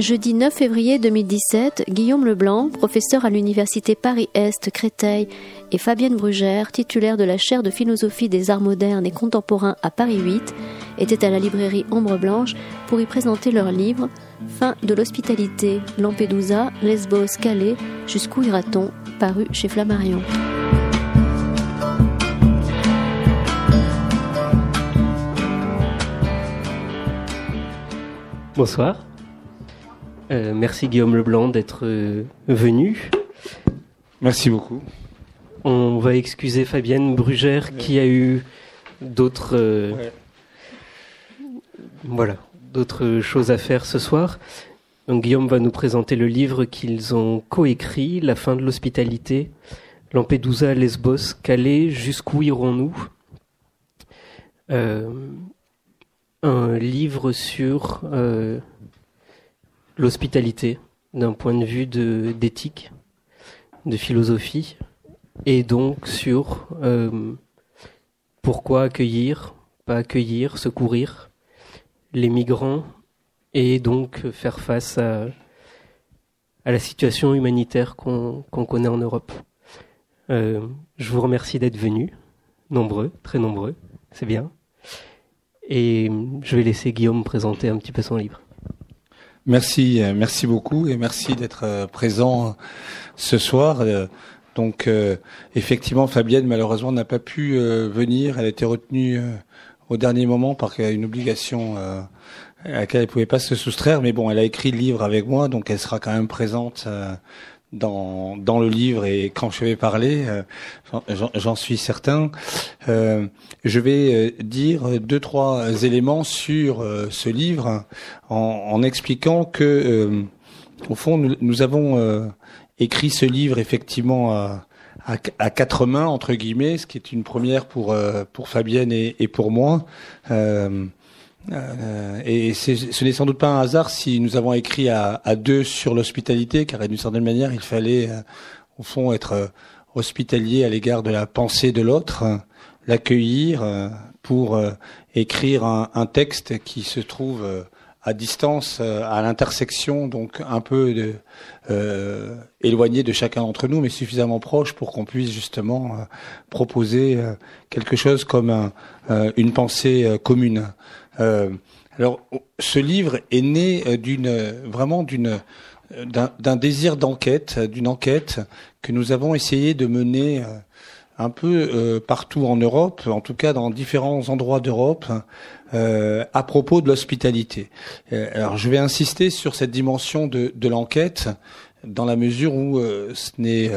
Jeudi 9 février 2017, Guillaume Leblanc, professeur à l'université Paris-Est Créteil, et Fabienne Brugère, titulaire de la chaire de philosophie des arts modernes et contemporains à Paris 8, étaient à la librairie Ombre Blanche pour y présenter leur livre Fin de l'hospitalité, Lampedusa, Lesbos, Calais, jusqu'où ira-t-on, paru chez Flammarion. Bonsoir. Euh, merci Guillaume Leblanc d'être euh, venu. Merci beaucoup. On va excuser Fabienne Brugère qui a eu d'autres euh, voilà d'autres choses à faire ce soir. Donc Guillaume va nous présenter le livre qu'ils ont coécrit, La fin de l'hospitalité, Lampedusa, Lesbos, Calais, jusqu'où irons-nous? Un livre sur l'hospitalité d'un point de vue d'éthique, de, philosophie, et donc sur euh, pourquoi accueillir, pas accueillir, secourir les migrants, et donc faire face à, la situation humanitaire qu'on connaît en Europe. Euh, je vous remercie d'être venus, nombreux, très nombreux, c'est bien. Et je vais laisser Guillaume présenter un petit peu son livre. Merci, euh, merci beaucoup et merci d'être euh, présent ce soir. Euh, donc effectivement, Fabienne malheureusement n'a pas pu venir. Elle a été retenue au dernier moment par une obligation à laquelle elle pouvait pas se soustraire. Mais bon, elle a écrit le livre avec moi, donc elle sera quand même présente dans, dans le livre et quand je vais parler, euh, j'en suis certain, euh, je vais euh, dire deux trois éléments sur ce livre en, expliquant que au fond nous, avons écrit ce livre effectivement à, quatre mains entre guillemets, ce qui est une première pour pour Fabienne et pour moi. Euh, et ce n'est sans doute pas un hasard si nous avons écrit à, deux sur l'hospitalité, car d'une certaine manière, il fallait, euh, au fond, être euh, hospitalier à l'égard de la pensée de l'autre, l'accueillir pour écrire un, texte qui se trouve à distance, à l'intersection, donc un peu éloigné de chacun d'entre nous, mais suffisamment proche pour qu'on puisse justement proposer quelque chose comme un, une pensée commune. Euh, alors, ce livre est né euh, d'une vraiment d'une d'un désir d'enquête, d'une enquête que nous avons essayé de mener euh, un peu partout en Europe, en tout cas dans différents endroits d'Europe, à propos de l'hospitalité. alors je vais insister sur cette dimension de, de l'enquête dans la mesure où ce n'est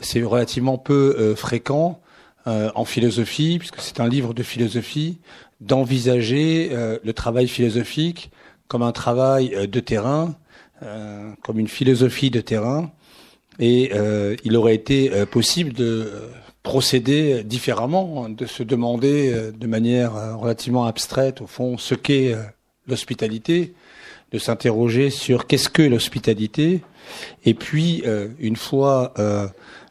c'est relativement peu fréquent en philosophie, puisque c'est un livre de philosophie, d'envisager euh, le travail philosophique comme un travail euh, de terrain, euh, comme une philosophie de terrain, et il aurait été possible de procéder différemment, de se demander de manière relativement abstraite, au fond, ce qu'est l'hospitalité, de s'interroger sur qu'est-ce que l'hospitalité, et puis, une fois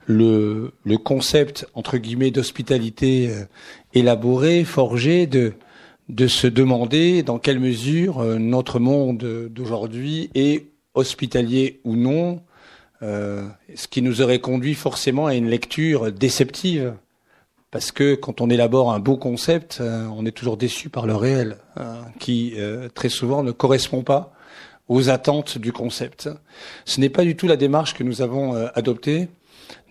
le, le, concept, entre guillemets, d'hospitalité élaboré, forgé, de, de se demander dans quelle mesure euh, notre monde d'aujourd'hui est hospitalier ou non, euh, ce qui nous aurait conduit forcément à une lecture déceptive. Parce que quand on élabore un beau concept, euh, on est toujours déçu par le réel, hein, qui très souvent ne correspond pas aux attentes du concept. Ce n'est pas du tout la démarche que nous avons adoptée.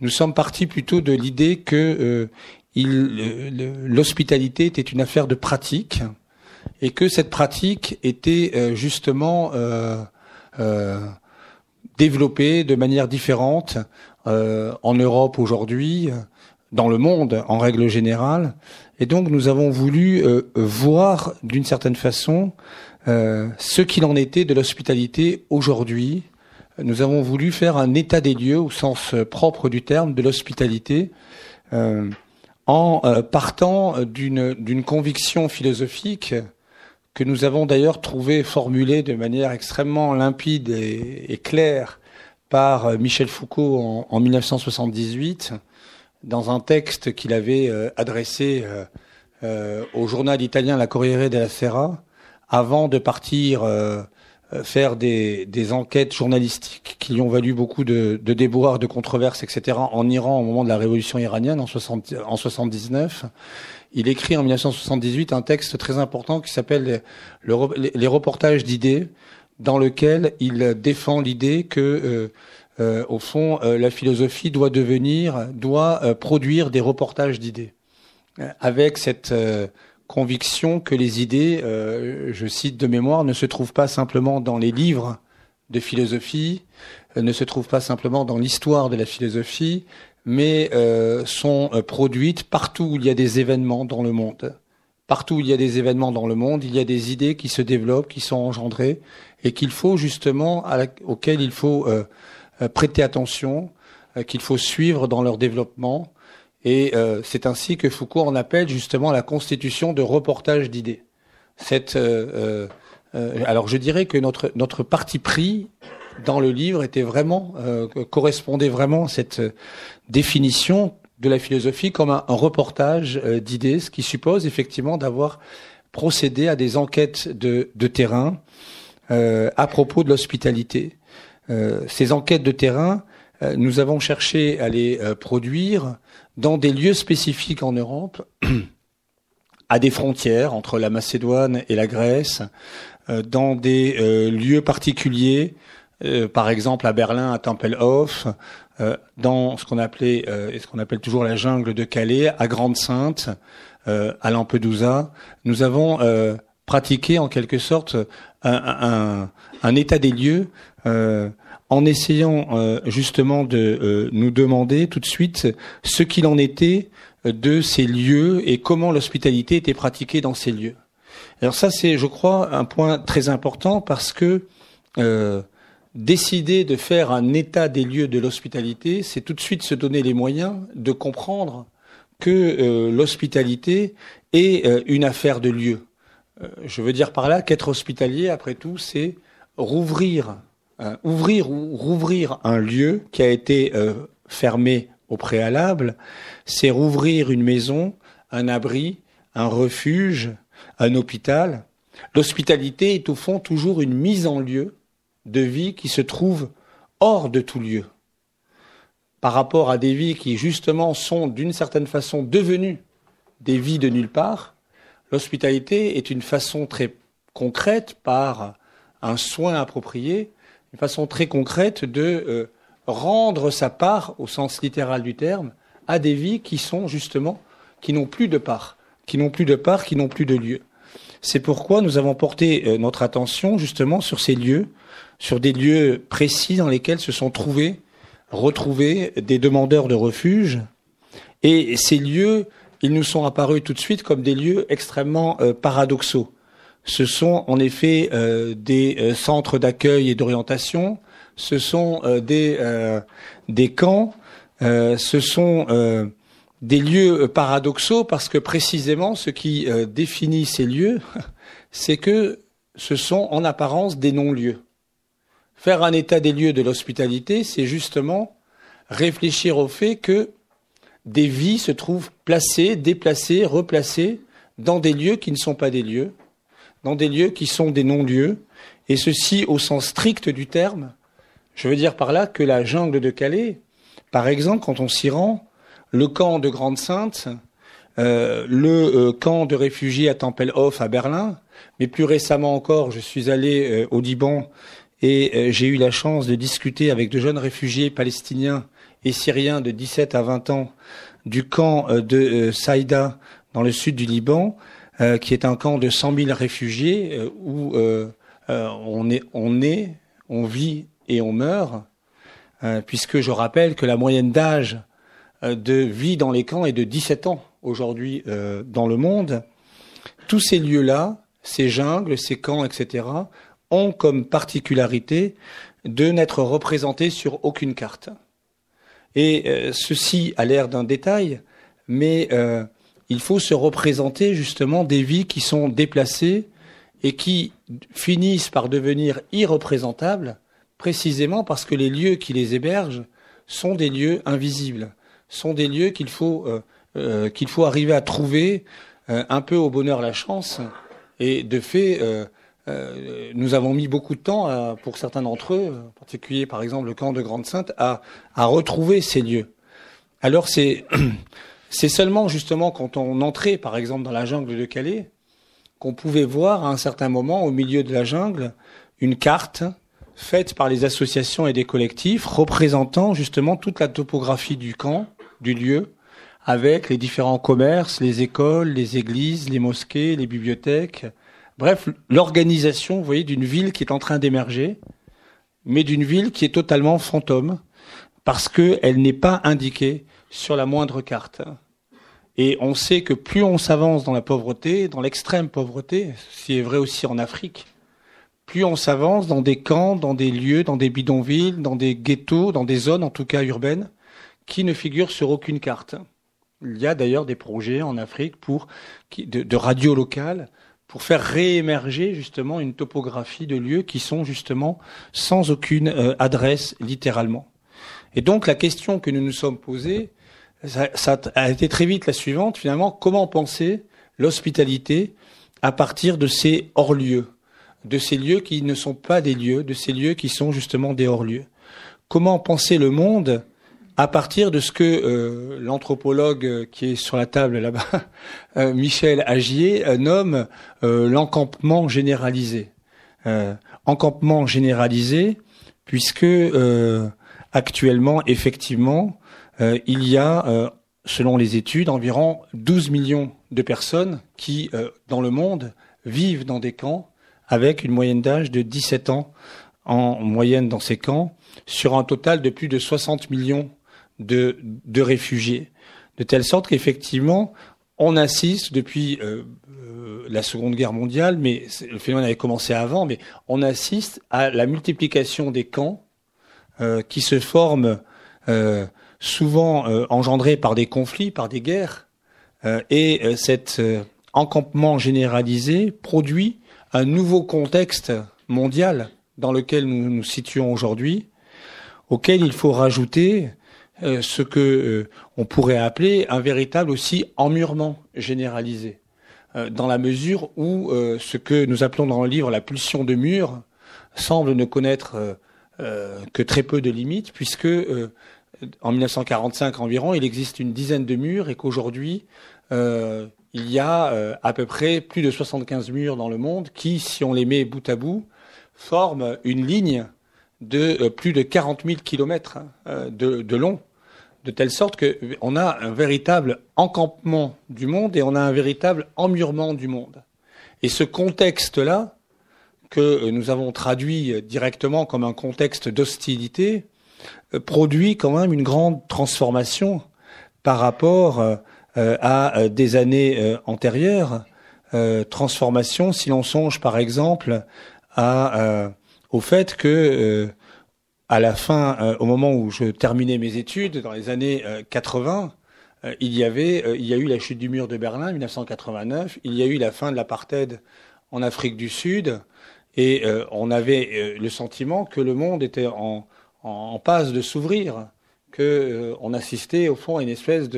Nous sommes partis plutôt de l'idée que l'hospitalité était une affaire de pratique et que cette pratique était euh, justement euh, euh, développée de manière différente en Europe aujourd'hui, dans le monde en règle générale. Et donc nous avons voulu voir d'une certaine façon ce qu'il en était de l'hospitalité aujourd'hui. Nous avons voulu faire un état des lieux au sens propre du terme de l'hospitalité en euh, partant d'une conviction philosophique que nous avons d'ailleurs trouvé formulée de manière extrêmement limpide et, claire par euh, Michel Foucault en, en 1978 dans un texte qu'il avait euh, adressé au journal italien La Corriere della Sera avant de partir faire des, des, enquêtes journalistiques qui lui ont valu beaucoup de, de déboires, de controverses, etc. en Iran au moment de la révolution iranienne en, 60, en 79. Il écrit en 1978 un texte très important qui s'appelle les, reportages d'idées, dans lequel il défend l'idée que, euh, euh, au fond, euh, la philosophie doit devenir, doit produire des reportages d'idées, avec cette conviction que les idées, je cite de mémoire, ne se trouvent pas simplement dans les livres de philosophie, ne se trouvent pas simplement dans l'histoire de la philosophie, mais sont produites partout où il y a des événements dans le monde. Partout où il y a des événements dans le monde, il y a des idées qui se développent, qui sont engendrées, et qu'il faut justement, auxquelles il faut euh, euh, prêter attention, euh, qu'il faut suivre dans leur développement. Et c'est ainsi que Foucault en appelle justement la constitution de reportage d'idées. Cette, alors je dirais que notre notre parti pris dans le livre était vraiment correspondait vraiment à cette définition de la philosophie comme un, reportage d'idées, ce qui suppose effectivement d'avoir procédé à des enquêtes de, de terrain euh, à propos de l'hospitalité. Euh, ces enquêtes de terrain, euh, nous avons cherché à les produire dans des lieux spécifiques en Europe, à des frontières entre la Macédoine et la Grèce, dans des lieux particuliers, par exemple à Berlin, à Tempelhof, dans ce qu'on appelait, ce qu'on appelle toujours la jungle de Calais, à Grande-Sainte, à Lampedusa. Nous avons pratiqué en quelque sorte un, état des lieux euh, en essayant euh, justement de euh, nous demander tout de suite ce qu'il en était de ces lieux et comment l'hospitalité était pratiquée dans ces lieux. Alors ça, c'est, je crois, un point très important parce que décider de faire un état des lieux de l'hospitalité, c'est tout de suite se donner les moyens de comprendre que l'hospitalité est une affaire de lieu. Euh, je veux dire par là qu'être hospitalier, après tout, c'est rouvrir, euh, ouvrir ou rouvrir un lieu qui a été euh, fermé au préalable, c'est rouvrir une maison, un abri, un refuge, un hôpital. L'hospitalité est au fond toujours une mise en lieu de vie qui se trouve hors de tout lieu, par rapport à des vies qui justement sont d'une certaine façon devenues des vies de nulle part, L'hospitalité est une façon très concrète, par un soin approprié, une façon très concrète de euh, rendre sa part, au sens littéral du terme, à des vies qui sont justement, qui n'ont plus de part, qui n'ont plus de part, qui n'ont plus de lieu. C'est pourquoi nous avons porté euh, notre attention justement sur ces lieux, sur des lieux précis dans lesquels se sont trouvés, retrouvés des demandeurs de refuge. Et ces lieux ils nous sont apparus tout de suite comme des lieux extrêmement euh, paradoxaux. Ce sont en effet euh, des euh, centres d'accueil et d'orientation, ce sont des, des camps, ce sont des lieux paradoxaux parce que précisément ce qui définit ces lieux, c'est que ce sont en apparence des non-lieux. Faire un état des lieux de l'hospitalité, c'est justement réfléchir au fait que des vies se trouvent placées, déplacées, replacées dans des lieux qui ne sont pas des lieux, dans des lieux qui sont des non-lieux, et ceci au sens strict du terme. Je veux dire par là que la jungle de Calais, par exemple, quand on s'y rend, le camp de Grande-Sainte, euh, le euh, camp de réfugiés à Tempelhof à Berlin, mais plus récemment encore, je suis allé euh, au Liban et j'ai eu la chance de discuter avec de jeunes réfugiés palestiniens et Syriens de 17 à 20 ans du camp de Saïda dans le sud du Liban, euh, qui est un camp de 100 000 réfugiés où on est, on est, on vit et on meurt, puisque je rappelle que la moyenne d'âge de vie dans les camps est de 17 ans aujourd'hui dans le monde. Tous ces lieux-là, ces jungles, ces camps, etc., ont comme particularité de n'être représentés sur aucune carte. Et euh, ceci a l'air d'un détail, mais euh, il faut se représenter justement des vies qui sont déplacées et qui finissent par devenir irreprésentables, précisément parce que les lieux qui les hébergent sont des lieux invisibles, sont des lieux qu'il faut, euh, qu'il faut arriver à trouver un peu au bonheur la chance. Et de fait, nous avons mis beaucoup de temps, pour certains d'entre eux, en particulier par exemple le camp de Grande-Sainte, à, à retrouver ces lieux. Alors c'est c'est seulement justement quand on entrait par exemple dans la jungle de Calais qu'on pouvait voir à un certain moment au milieu de la jungle une carte faite par les associations et des collectifs représentant justement toute la topographie du camp, du lieu, avec les différents commerces, les écoles, les églises, les mosquées, les bibliothèques, bref, l'organisation, vous voyez, d'une ville qui est en train d'émerger, mais d'une ville qui est totalement fantôme, parce qu'elle n'est pas indiquée sur la moindre carte. Et on sait que plus on s'avance dans la pauvreté, dans l'extrême pauvreté, ce qui est vrai aussi en Afrique, plus on s'avance dans des camps, dans des lieux, dans des bidonvilles, dans des ghettos, dans des zones en tout cas urbaines, qui ne figurent sur aucune carte. Il y a d'ailleurs des projets en Afrique pour de, radio locale pour faire réémerger justement une topographie de lieux qui sont justement sans aucune euh, adresse littéralement. Et donc la question que nous nous sommes posée, ça, a été très vite la suivante, finalement, comment penser l'hospitalité à partir de ces hors-lieux, de ces lieux qui ne sont pas des lieux, de ces lieux qui sont justement des hors-lieux? Comment penser le monde à partir de ce que euh, l'anthropologue qui est sur la table là-bas, euh, Michel Agier, euh, nomme l'encampement généralisé. encampement généralisé, puisque actuellement, effectivement, euh, il y a, euh, selon les études, environ 12 millions de personnes qui, euh, dans le monde, vivent dans des camps avec une moyenne d'âge de 17 ans en moyenne dans ces camps, sur un total de plus de 60 millions de, de réfugiés. De telle sorte qu'effectivement, on assiste depuis la Seconde Guerre mondiale, mais le phénomène avait commencé avant, mais on assiste à la multiplication des camps qui se forment souvent euh, engendré par des conflits, par des guerres, euh, et euh, cet encampement généralisé produit un nouveau contexte mondial dans lequel nous nous situons aujourd'hui, auquel il faut rajouter ce que on pourrait appeler un véritable aussi emmurement généralisé, dans la mesure où ce que nous appelons dans le livre la pulsion de mur semble ne connaître que très peu de limites, puisque en 1945 environ, il existe une dizaine de murs et qu'aujourd'hui, euh, il y a euh, à peu près plus de 75 murs dans le monde qui, si on les met bout à bout, forment une ligne de euh, plus de 40 000 kilomètres de, de, long, de telle sorte qu'on a un véritable encampement du monde et on a un véritable emmurement du monde. Et ce contexte-là, que nous avons traduit directement comme un contexte d'hostilité, produit quand même une grande transformation par rapport euh, à des années antérieures. transformation, si l'on songe par exemple au fait que à la fin, au moment où je terminais mes études, dans les années 80, il y avait, il y a eu la chute du mur de Berlin, 1989. Il y a eu la fin de l'apartheid en Afrique du Sud, et on avait le sentiment que le monde était en, en, passe de s'ouvrir, que euh, assistait au fond à une espèce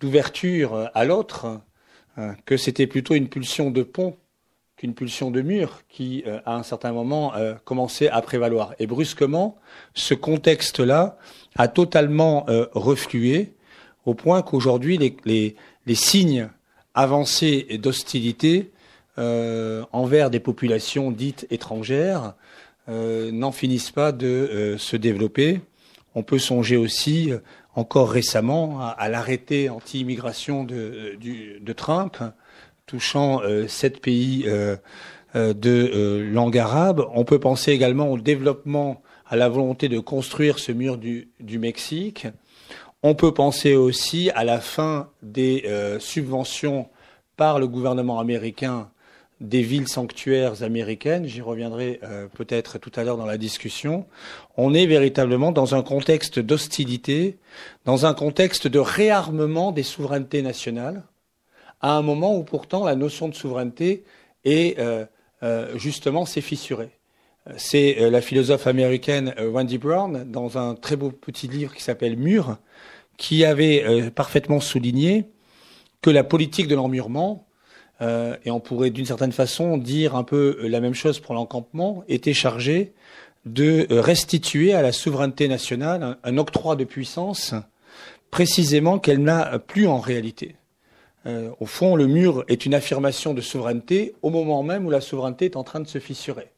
d'ouverture à l'autre, hein, que c'était plutôt une pulsion de pont qu'une pulsion de mur qui, euh, à un certain moment, euh, commençait à prévaloir. Et brusquement, ce contexte-là a totalement reflué, au point qu'aujourd'hui, les, signes avancés d'hostilité envers des populations dites étrangères euh, n'en finissent pas de euh, se développer. On peut songer aussi, euh, encore récemment, à, l'arrêté anti-immigration de, de, Trump, touchant sept pays de langue arabe. On peut penser également au développement, à la volonté de construire ce mur du Mexique. On peut penser aussi à la fin des subventions par le gouvernement américain des villes sanctuaires américaines, j'y reviendrai euh, peut-être tout à l'heure dans la discussion, on est véritablement dans un contexte d'hostilité, dans un contexte de réarmement des souverainetés nationales, à un moment où pourtant la notion de souveraineté est euh, euh, justement s'est fissurée. C'est la philosophe américaine Wendy Brown, dans un très beau petit livre qui s'appelle Mur, qui avait parfaitement souligné que la politique de l'emmurement, euh, et on pourrait d'une certaine façon dire un peu la même chose pour l'encampement, était chargée de restituer à la souveraineté nationale un, octroi de puissance précisément qu'elle n'a plus en réalité. Euh, au fond, le mur est une affirmation de souveraineté au moment même où la souveraineté est en train de se fissurer.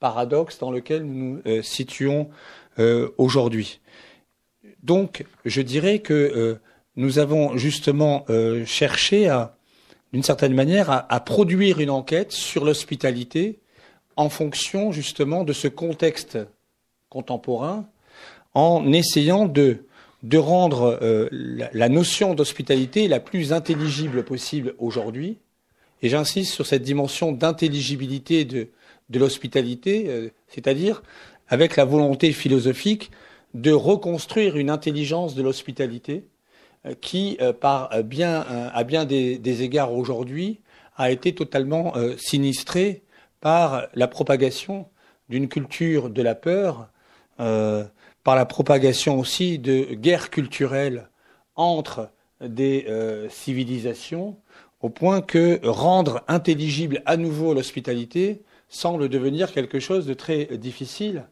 Paradoxe dans lequel nous nous euh, situons euh, aujourd'hui. Donc, je dirais que nous avons justement cherché à, d'une certaine manière, à, produire une enquête sur l'hospitalité en fonction justement de ce contexte contemporain, en essayant de de rendre euh, la, notion d'hospitalité la plus intelligible possible aujourd'hui. Et j'insiste sur cette dimension d'intelligibilité de, de l'hospitalité, euh, c'est-à-dire avec la volonté philosophique de reconstruire une intelligence de l'hospitalité qui, par bien, à bien des, égards aujourd'hui, a été totalement sinistrée par la propagation d'une culture de la peur par la propagation aussi de guerres culturelles entre des euh, civilisations, au point que rendre intelligible à nouveau l'hospitalité semble devenir quelque chose de très difficile,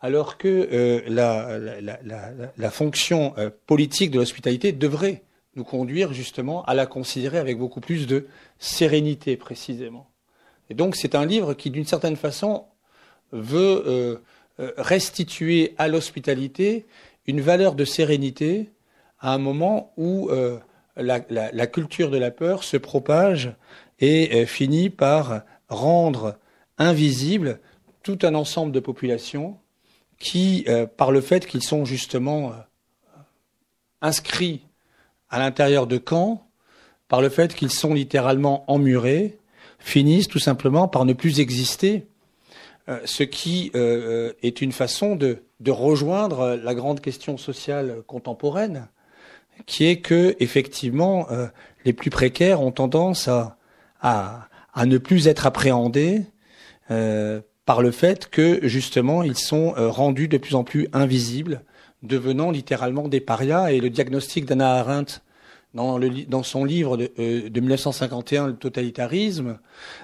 alors que euh, la, fonction euh, politique de l'hospitalité devrait nous conduire justement à la considérer avec beaucoup plus de sérénité précisément. Et donc c'est un livre qui d'une certaine façon veut euh, restituer à l'hospitalité une valeur de sérénité à un moment où la, culture de la peur se propage et finit par rendre invisible tout un ensemble de populations qui, par le fait qu'ils sont justement inscrits à l'intérieur de camps, par le fait qu'ils sont littéralement emmurés, finissent tout simplement par ne plus exister euh, ce qui euh, euh, est une façon de, rejoindre la grande question sociale contemporaine, qui est que effectivement les plus précaires ont tendance à, ne plus être appréhendés par le fait que justement ils sont rendus de plus en plus invisibles, devenant littéralement des parias. Et le diagnostic d'Anna Arendt dans, son livre de, 1951, euh, Le totalitarisme,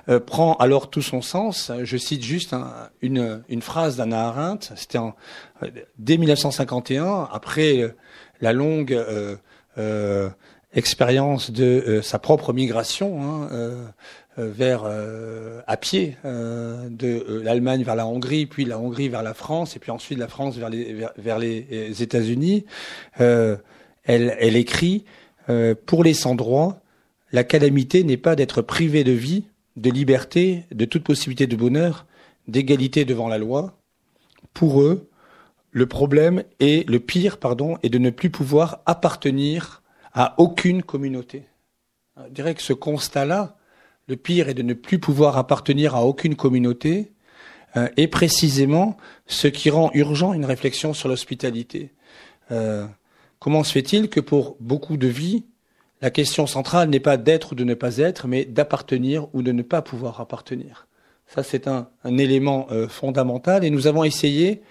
euh, prend alors tout son sens. Je cite juste une, phrase d'Anna Arendt. C'était euh, dès 1951, après la longue expérience de sa propre migration hein, vers à pied de l'Allemagne vers la Hongrie, puis la Hongrie vers la France, et puis ensuite la France vers les, vers, les États-Unis. elle, écrit euh, pour les sans-droits, la calamité n'est pas d'être privé de vie, de liberté, de toute possibilité de bonheur, d'égalité devant la loi. Pour eux, le problème est, le pire, pardon, est de ne plus pouvoir appartenir à aucune communauté. Je dirais que ce constat-là, le pire est de ne plus pouvoir appartenir à aucune communauté, euh, est précisément ce qui rend urgent une réflexion sur l'hospitalité. Euh, Comment se fait-il que pour beaucoup de vies, la question centrale n'est pas d'être ou de ne pas être, mais d'appartenir ou de ne pas pouvoir appartenir? Ça, c'est un, élément euh, fondamental. Et nous avons essayé,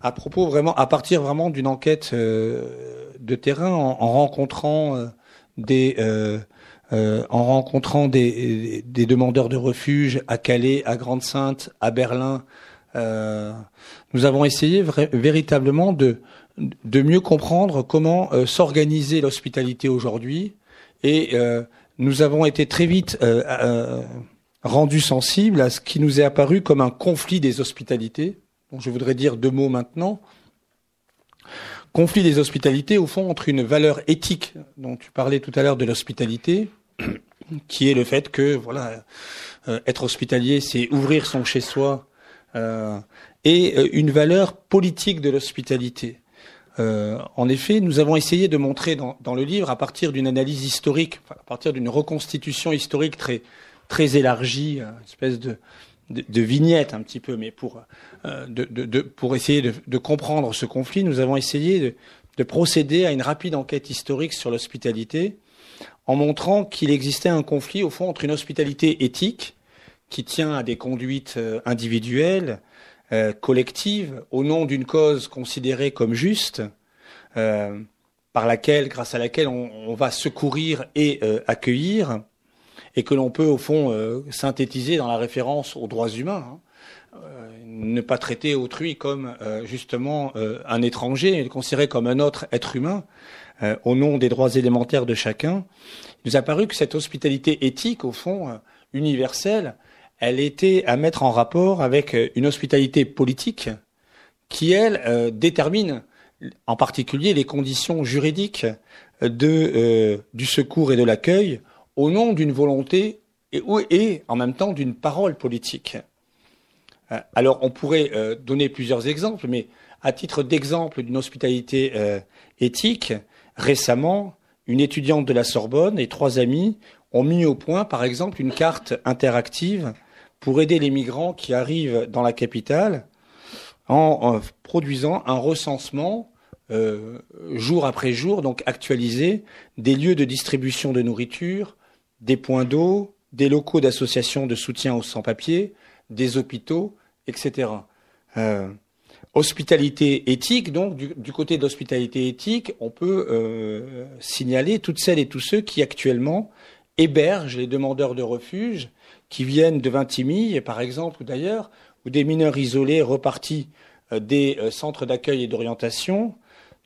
à propos vraiment, à partir vraiment d'une enquête de terrain, en, rencontrant euh, des en rencontrant des, demandeurs de refuge à Calais, à Grande-Sainte, à Berlin, nous avons essayé véritablement de de mieux comprendre comment euh, s'organiser l'hospitalité aujourd'hui. Et euh, nous avons été très vite euh, rendus sensibles à ce qui nous est apparu comme un conflit des hospitalités. Donc je voudrais dire deux mots maintenant. Conflit des hospitalités, au fond, entre une valeur éthique dont tu parlais tout à l'heure de l'hospitalité, qui est le fait que, voilà, être hospitalier, c'est ouvrir son chez-soi, et une valeur politique de l'hospitalité. Euh, en effet, nous avons essayé de montrer dans, le livre, à partir d'une analyse historique, à partir d'une reconstitution historique très, très élargie, une espèce de, de, vignette un petit peu, mais pour, euh, de, pour essayer de, comprendre ce conflit, nous avons essayé de, procéder à une rapide enquête historique sur l'hospitalité, en montrant qu'il existait un conflit, au fond, entre une hospitalité éthique, qui tient à des conduites euh, individuelles, euh, collective au nom d'une cause considérée comme juste, euh, par laquelle, grâce à laquelle on, va secourir et accueillir, et que l'on peut au fond synthétiser dans la référence aux droits humains. Hein. ne pas traiter autrui comme justement un étranger, le considérer comme un autre être humain, au nom des droits élémentaires de chacun. Il nous a paru que cette hospitalité éthique, au fond, universelle, elle était à mettre en rapport avec euh, une hospitalité politique qui, elle, euh, détermine en particulier les conditions juridiques de, euh, du secours et de l'accueil au nom d'une volonté et, en même temps d'une parole politique. Alors on pourrait donner plusieurs exemples, mais à titre d'exemple d'une hospitalité éthique, récemment, une étudiante de la Sorbonne et trois amis ont mis au point, par exemple, une carte interactive pour aider les migrants qui arrivent dans la capitale en, produisant un recensement euh, jour après jour, donc actualisé, des lieux de distribution de nourriture, des points d'eau, des locaux d'associations de soutien aux sans-papiers, des hôpitaux, etc. hospitalité éthique, donc du, côté de l'hospitalité éthique, on peut euh, signaler toutes celles et tous ceux qui actuellement hébergent les demandeurs de refuge qui viennent de Vintimille, par exemple, ou d'ailleurs, ou des mineurs isolés repartis euh, des euh, centres d'accueil et d'orientation,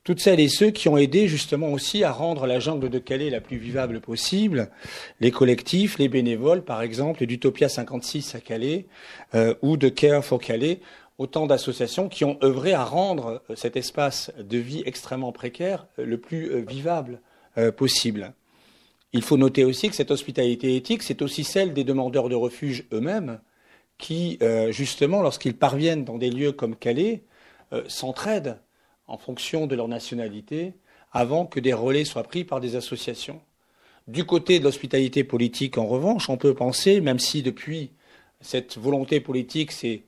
toutes celles et ceux qui ont aidé justement aussi à rendre la jungle de Calais la plus vivable possible, les collectifs, les bénévoles, par exemple, d'Utopia 56 à Calais, ou de Care for Calais, autant d'associations qui ont œuvré à rendre cet espace de vie extrêmement précaire le plus vivable possible. Il faut noter aussi que cette hospitalité éthique, c'est aussi celle des demandeurs de refuge eux-mêmes, qui, euh, justement, lorsqu'ils parviennent dans des lieux comme Calais, euh, s'entraident en fonction de leur nationalité avant que des relais soient pris par des associations. Du côté de l'hospitalité politique, en revanche, on peut penser, même si depuis cette volonté politique s'est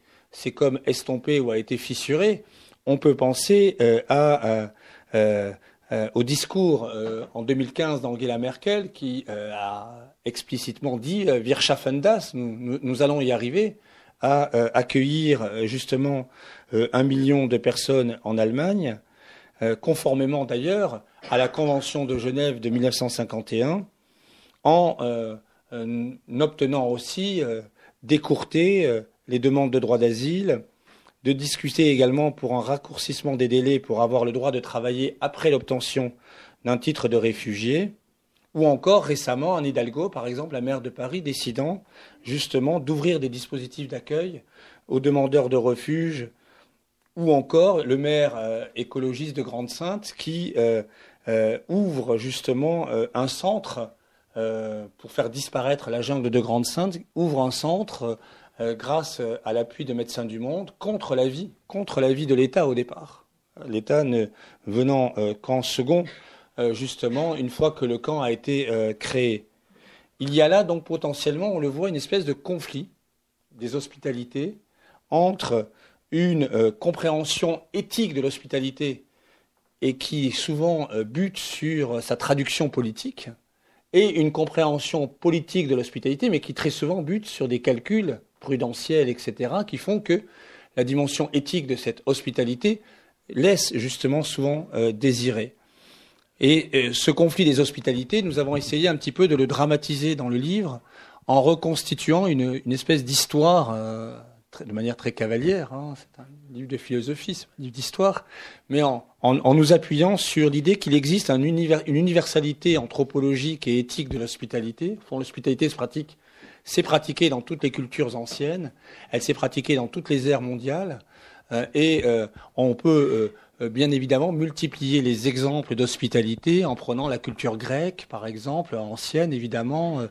comme estompée ou a été fissurée, on peut penser euh, à euh, au discours euh, en 2015 d'Angela Merkel qui euh, a explicitement dit Wir schaffen das, nous, nous, allons y arriver à accueillir justement un million de personnes en Allemagne, conformément d'ailleurs à la Convention de Genève de 1951, en obtenant aussi d'écourter les demandes de droit d'asile, de discuter également pour un raccourcissement des délais pour avoir le droit de travailler après l'obtention d'un titre de réfugié, ou encore récemment en Hidalgo, par exemple, la maire de Paris décidant justement d'ouvrir des dispositifs d'accueil aux demandeurs de refuge, ou encore le maire euh, écologiste de Grande-Sainte qui euh, euh, ouvre justement un centre pour faire disparaître la jungle de Grande-Sainte, ouvre un centre euh, grâce euh, à l'appui de Médecins du Monde, contre l'avis, contre de l'État au départ. L'État ne venant euh, qu'en second, justement, une fois que le camp a été créé. Il y a là donc potentiellement, on le voit, une espèce de conflit des hospitalités entre une compréhension éthique de l'hospitalité et qui souvent bute sur sa traduction politique, et une compréhension politique de l'hospitalité, mais qui très souvent bute sur des calculs prudentielles, etc., qui font que la dimension éthique de cette hospitalité laisse justement souvent euh, désirer. Et euh, ce conflit des hospitalités, nous avons essayé un petit peu de le dramatiser dans le livre en reconstituant une, espèce d'histoire euh, de manière très cavalière. Hein. c'est un livre de philosophie, un livre d'histoire, mais en, nous appuyant sur l'idée qu'il existe une universalité anthropologique et éthique de l'hospitalité. L'hospitalité se pratique s'est pratiquée dans toutes les cultures anciennes, elle s'est pratiquée dans toutes les ères mondiales, euh, et euh, on peut euh, bien évidemment multiplier les exemples d'hospitalité en prenant la culture grecque, par exemple, ancienne évidemment,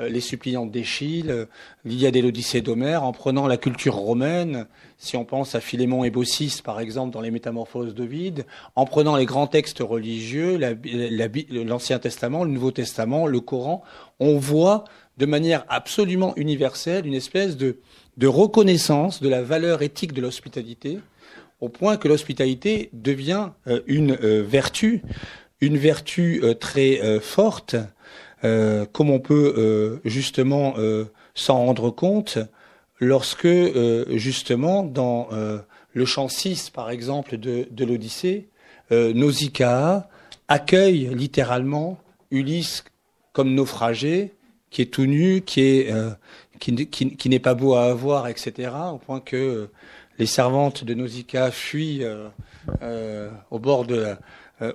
les suppliants d'Échille, l'Iliade et l'Odyssée d'Homère, en prenant la culture romaine, si on pense à Philémon et Baucis, par exemple, dans les Métamorphoses d'Ovide, en prenant les grands textes religieux, l'Ancien Testament, le Nouveau Testament, le Coran, on voit de manière absolument universelle une espèce de, reconnaissance de la valeur éthique de l'hospitalité, au point que l'hospitalité devient euh, une euh, vertu, une vertu euh, très forte, comme on peut justement s'en rendre compte lorsque justement dans le chant 6 par exemple de, de l'Odyssée, Nausicaa accueille littéralement Ulysse comme naufragé, qui est tout nu, qui est qui, n'est pas beau à avoir, etc. Au point que les servantes de Nausicaa fuient au bord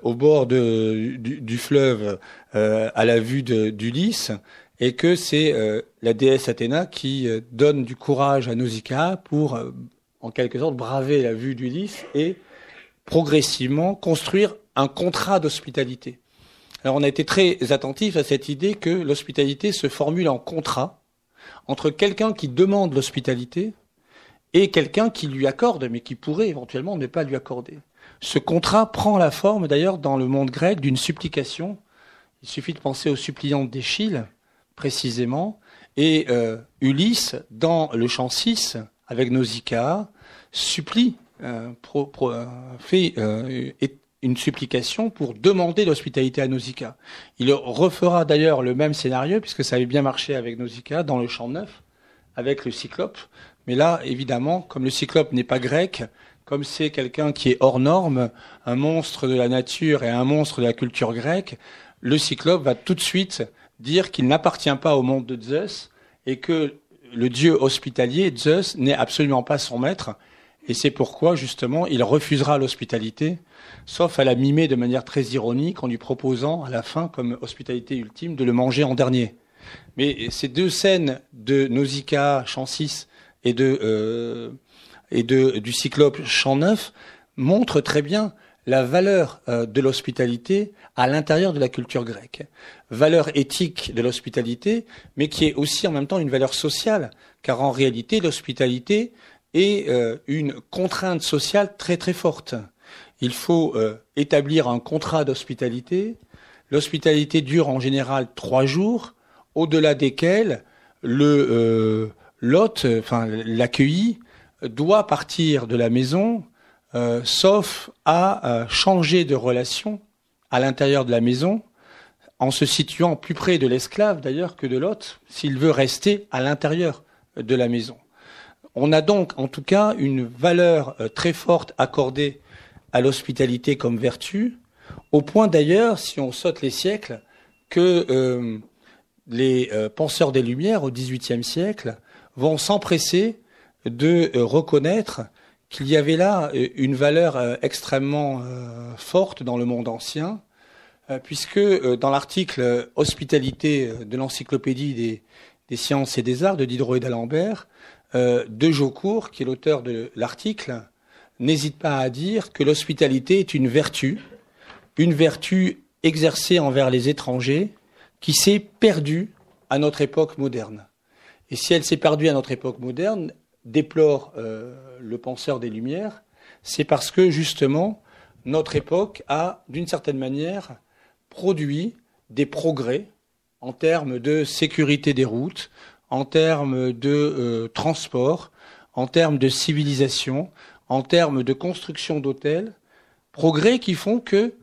au bord du, fleuve à la vue d'Ulysse et que c'est la déesse Athéna qui donne du courage à Nausicaa pour en quelque sorte braver la vue d'Ulysse et progressivement construire un contrat d'hospitalité. On a été très attentif à cette idée que l'hospitalité se formule en contrat entre quelqu'un qui demande l'hospitalité et quelqu'un qui lui accorde, mais qui pourrait éventuellement ne pas lui accorder. Ce contrat prend la forme d'ailleurs dans le monde grec d'une supplication. Il suffit de penser aux suppliantes d'Échille, précisément, et euh, Ulysse, dans le chant 6, avec Nausicaa, supplie, euh, euh, fait une supplication pour demander l'hospitalité à Nausicaa. Il refera d'ailleurs le même scénario, puisque ça avait bien marché avec Nausicaa, dans le champ neuf, avec le cyclope. Mais là, évidemment, comme le cyclope n'est pas grec, comme c'est quelqu'un qui est hors norme, un monstre de la nature et un monstre de la culture grecque, le cyclope va tout de suite dire qu'il n'appartient pas au monde de Zeus et que le dieu hospitalier, Zeus, n'est absolument pas son maître. Et c'est pourquoi, justement, il refusera l'hospitalité sauf à la mimer de manière très ironique en lui proposant à la fin, comme hospitalité ultime, de le manger en dernier. Mais ces deux scènes de Nausicaa, chant 6, et, de, euh, et de, du Cyclope, chant 9, montrent très bien la valeur euh, de l'hospitalité à l'intérieur de la culture grecque. Valeur éthique de l'hospitalité, mais qui est aussi en même temps une valeur sociale, car en réalité, l'hospitalité est euh, une contrainte sociale très très forte il faut euh, établir un contrat d'hospitalité. L'hospitalité dure en général trois jours, au-delà desquels euh, l'hôte, enfin l'accueilli, doit partir de la maison, euh, sauf à changer de relation à l'intérieur de la maison, en se situant plus près de l'esclave d'ailleurs que de l'hôte, s'il veut rester à l'intérieur de la maison. On a donc en tout cas une valeur très forte accordée à l'hospitalité comme vertu, au point d'ailleurs, si on saute les siècles, que euh, les euh, penseurs des Lumières au XVIIIe siècle vont s'empresser de euh, reconnaître qu'il y avait là une valeur extrêmement forte dans le monde ancien, puisque dans l'article Hospitalité de l'Encyclopédie des, des, sciences et des arts de Diderot et d'Alembert, de Jaucourt, qui est l'auteur de l'article, n'hésite pas à dire que l'hospitalité est une vertu, une vertu exercée envers les étrangers qui s'est perdue à notre époque moderne. Et si elle s'est perdue à notre époque moderne, déplore euh, le penseur des Lumières, c'est parce que justement notre époque a, d'une certaine manière, produit des progrès en termes de sécurité des routes, en termes de euh, transport, en termes de civilisation, en termes de construction d'hôtels, progrès qui font que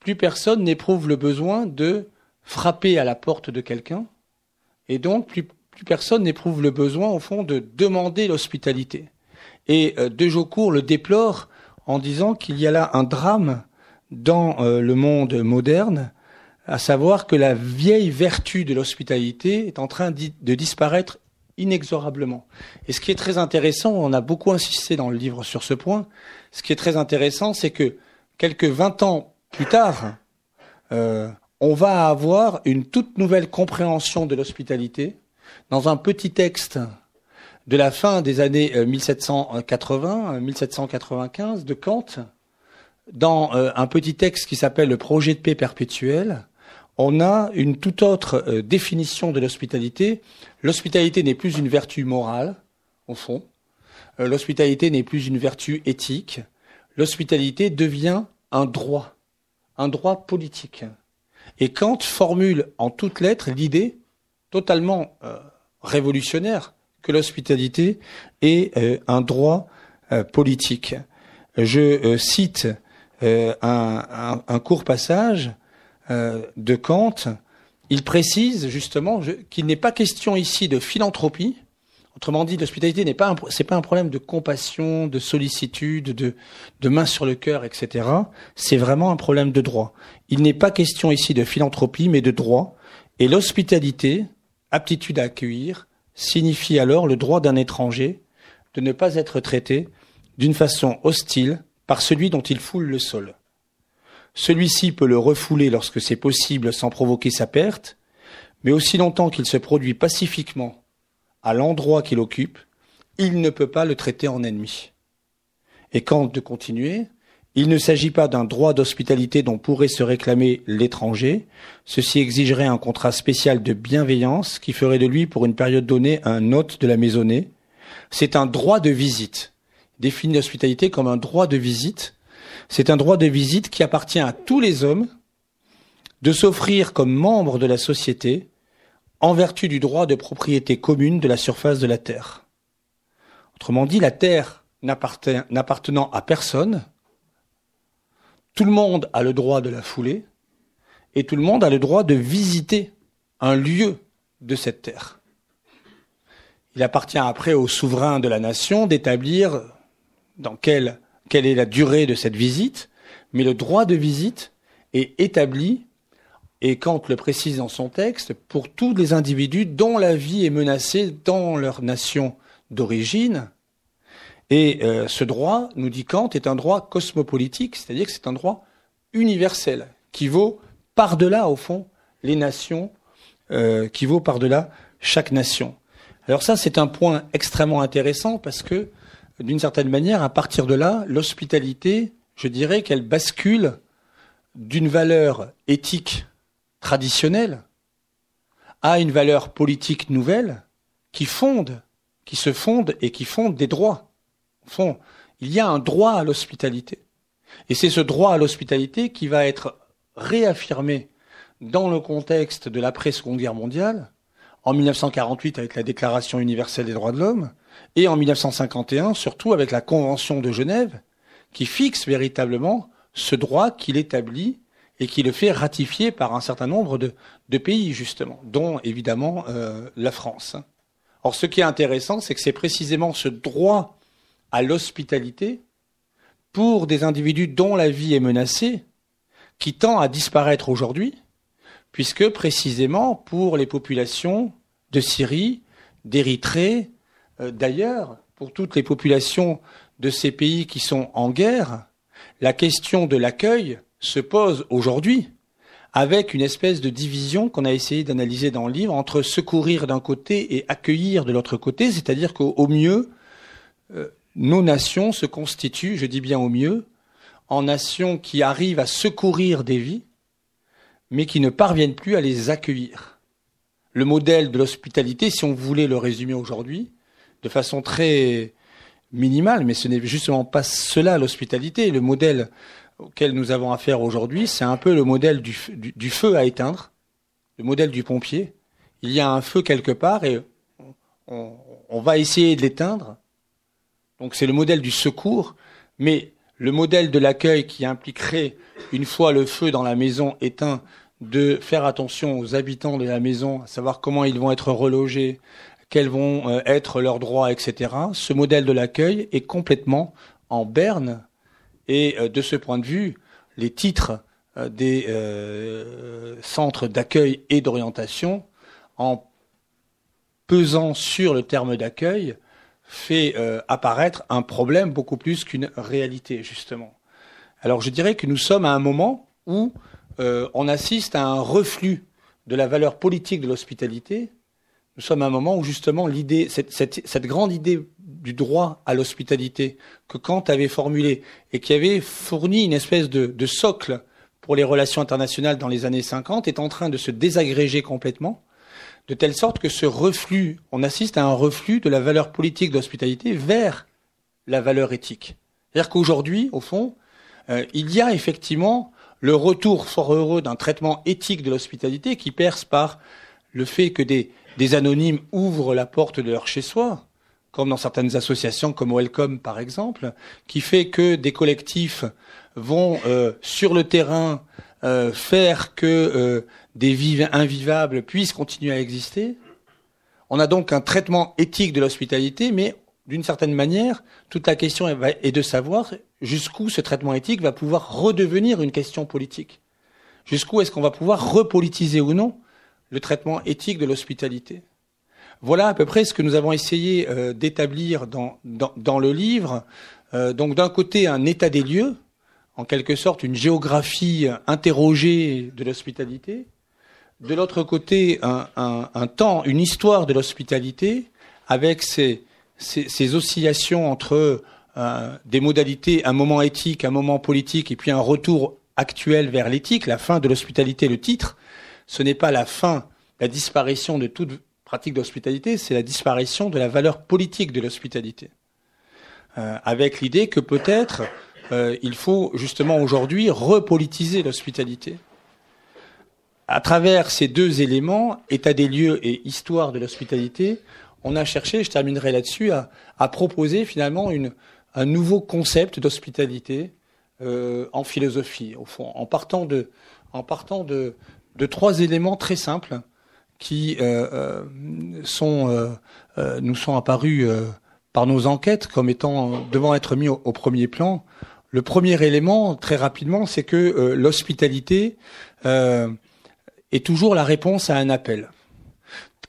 plus personne n'éprouve le besoin de frapper à la porte de quelqu'un, et donc plus, personne n'éprouve le besoin, au fond, de demander l'hospitalité. Et euh, De Jaucourt le déplore en disant qu'il y a là un drame dans euh, le monde moderne, à savoir que la vieille vertu de l'hospitalité est en train de disparaître inexorablement. Et ce qui est très intéressant, on a beaucoup insisté dans le livre sur ce point, ce qui est très intéressant, c'est que quelques 20 ans plus tard, euh, on va avoir une toute nouvelle compréhension de l'hospitalité dans un petit texte de la fin des années 1780, euh, 1795 euh, de Kant, dans un petit texte qui s'appelle le projet de paix perpétuel, on a une toute autre euh, définition de l'hospitalité. L'hospitalité n'est plus une vertu morale, au fond. Euh, l'hospitalité n'est plus une vertu éthique. L'hospitalité devient un droit, un droit politique. Et Kant formule en toutes lettres l'idée totalement euh, révolutionnaire que l'hospitalité est un droit politique. Je cite un court passage de Kant, il précise justement qu'il n'est pas question ici de philanthropie. Autrement dit, l'hospitalité n'est pas c'est pas un problème de compassion, de sollicitude, de, de main sur le cœur, etc. C'est vraiment un problème de droit. Il n'est pas question ici de philanthropie, mais de droit. Et l'hospitalité, aptitude à accueillir, signifie alors le droit d'un étranger de ne pas être traité d'une façon hostile par celui dont il foule le sol. Celui-ci peut le refouler lorsque c'est possible sans provoquer sa perte, mais aussi longtemps qu'il se produit pacifiquement à l'endroit qu'il occupe, il ne peut pas le traiter en ennemi. Et quant de continuer, il ne s'agit pas d'un droit d'hospitalité dont pourrait se réclamer l'étranger. Ceci exigerait un contrat spécial de bienveillance qui ferait de lui, pour une période donnée, un hôte de la maisonnée. C'est un droit de visite. Définit l'hospitalité comme un droit de visite. C'est un droit de visite qui appartient à tous les hommes de s'offrir comme membre de la société en vertu du droit de propriété commune de la surface de la terre. Autrement dit, la terre n'appartenant à personne, tout le monde a le droit de la fouler et tout le monde a le droit de visiter un lieu de cette terre. Il appartient après au souverain de la nation d'établir dans quelle, quelle est la durée de cette visite, mais le droit de visite est établi et Kant le précise dans son texte, pour tous les individus dont la vie est menacée dans leur nation d'origine. Et euh, ce droit, nous dit Kant, est un droit cosmopolitique, c'est-à-dire que c'est un droit universel, qui vaut par-delà, au fond, les nations, euh, qui vaut par-delà chaque nation. Alors ça, c'est un point extrêmement intéressant parce que, d'une certaine manière, à partir de là, l'hospitalité, je dirais qu'elle bascule d'une valeur éthique traditionnelle a une valeur politique nouvelle qui fonde, qui se fonde et qui fonde des droits. Fond, il y a un droit à l'hospitalité. Et c'est ce droit à l'hospitalité qui va être réaffirmé dans le contexte de l'après-seconde guerre mondiale, en 1948 avec la Déclaration universelle des droits de l'homme, et en 1951 surtout avec la Convention de Genève, qui fixe véritablement ce droit qu'il établit et qui le fait ratifier par un certain nombre de, pays, justement, dont évidemment euh, la France. Or, ce qui est intéressant, c'est que c'est précisément ce droit à l'hospitalité pour des individus dont la vie est menacée qui tend à disparaître aujourd'hui, puisque précisément pour les populations de Syrie, d'Érythrée, d'ailleurs, pour toutes les populations de ces pays qui sont en guerre, la question de l'accueil se pose aujourd'hui avec une espèce de division qu'on a essayé d'analyser dans le livre entre secourir d'un côté et accueillir de l'autre côté, c'est-à-dire qu'au mieux, euh, nos nations se constituent, je dis bien au mieux, en nations qui arrivent à secourir des vies, mais qui ne parviennent plus à les accueillir. Le modèle de l'hospitalité, si on voulait le résumer aujourd'hui, de façon très minimale, mais ce n'est justement pas cela l'hospitalité. Le modèle auquel nous avons affaire aujourd'hui, c'est un peu le modèle du, feu à éteindre, le modèle du pompier. Il y a un feu quelque part et on, on va essayer de l'éteindre. Donc c'est le modèle du secours, mais le modèle de l'accueil qui impliquerait, une fois le feu dans la maison éteint, de faire attention aux habitants de la maison, à savoir comment ils vont être relogés, quels vont euh, être leurs droits, etc. Ce modèle de l'accueil est complètement en berne et euh, de ce point de vue, les titres euh, des centres d'accueil et d'orientation, en pesant sur le terme d'accueil, fait apparaître un problème beaucoup plus qu'une réalité, justement. Alors je dirais que nous sommes à un moment où on assiste à un reflux de la valeur politique de l'hospitalité. Nous sommes à un moment où justement l'idée, cette, cette grande idée du droit à l'hospitalité que Kant avait formulé et qui avait fourni une espèce de, socle pour les relations internationales dans les années 50 est en train de se désagréger complètement, de telle sorte que ce reflux, on assiste à un reflux de la valeur politique de l'hospitalité vers la valeur éthique. C'est-à-dire qu'aujourd'hui, au fond, euh, il y a effectivement le retour fort heureux d'un traitement éthique de l'hospitalité qui perce par le fait que des, des anonymes ouvrent la porte de leur chez-soi, comme dans certaines associations comme Welcome par exemple, qui fait que des collectifs vont euh, sur le terrain euh, faire que euh, des vies invivables puissent continuer à exister. On a donc un traitement éthique de l'hospitalité, mais d'une certaine manière, toute la question est de savoir jusqu'où ce traitement éthique va pouvoir redevenir une question politique. Jusqu'où est-ce qu'on va pouvoir repolitiser ou non le traitement éthique de l'hospitalité Voilà à peu près ce que nous avons essayé euh, d'établir dans, dans, le livre. Euh, donc d'un côté, un état des lieux, en quelque sorte une géographie interrogée de l'hospitalité. De l'autre côté, un, un, temps, une histoire de l'hospitalité, avec ces, oscillations entre euh, des modalités, un moment éthique, un moment politique, et puis un retour actuel vers l'éthique, la fin de l'hospitalité, le titre, ce n'est pas la fin, la disparition de toute pratique d'hospitalité, c'est la disparition de la valeur politique de l'hospitalité. Euh, avec l'idée que peut-être euh, il faut justement aujourd'hui repolitiser l'hospitalité. À travers ces deux éléments, état des lieux et histoire de l'hospitalité, on a cherché, je terminerai là-dessus, à, proposer finalement un nouveau concept d'hospitalité euh, en philosophie, en partant de, de trois éléments très simples qui euh, euh sont, euh, nous sont apparus par nos enquêtes comme étant devant être mis au, premier plan. Le premier élément, très rapidement, c'est que l'hospitalité est toujours la réponse à un appel.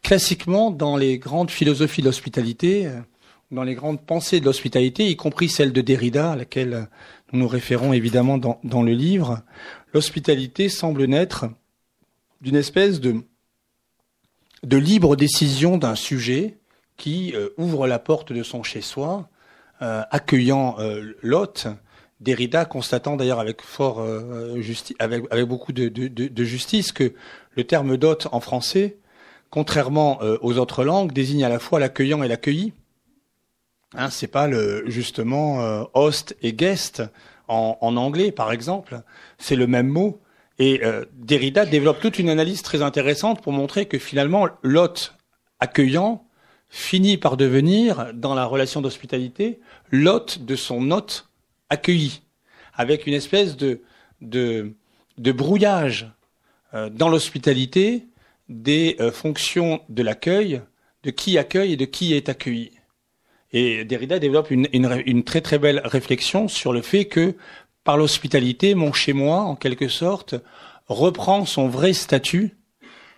Classiquement, dans les grandes philosophies de l'hospitalité, dans les grandes pensées de l'hospitalité, y compris celle de Derrida, à laquelle nous nous référons évidemment dans le livre, l'hospitalité semble naître d'une espèce de, libre décision d'un sujet qui euh, ouvre la porte de son chez-soi, euh, accueillant euh, l'hôte, Derrida constatant d'ailleurs avec fort avec, beaucoup de, justice que le terme d'hôte en français, contrairement aux autres langues, désigne à la fois l'accueillant et l'accueilli. Hein, c'est pas le justement host et guest en, anglais par exemple, c'est le même mot. Et euh, Derrida développe toute une analyse très intéressante pour montrer que finalement l'hôte accueillant finit par devenir dans la relation d'hospitalité l'hôte de son hôte accueilli, avec une espèce de de, brouillage euh, dans l'hospitalité des euh, fonctions de l'accueil, de qui accueille et de qui est accueilli. Et Derrida développe une, une, une, très très belle réflexion sur le fait que par l'hospitalité, mon chez-moi, en quelque sorte, reprend son vrai statut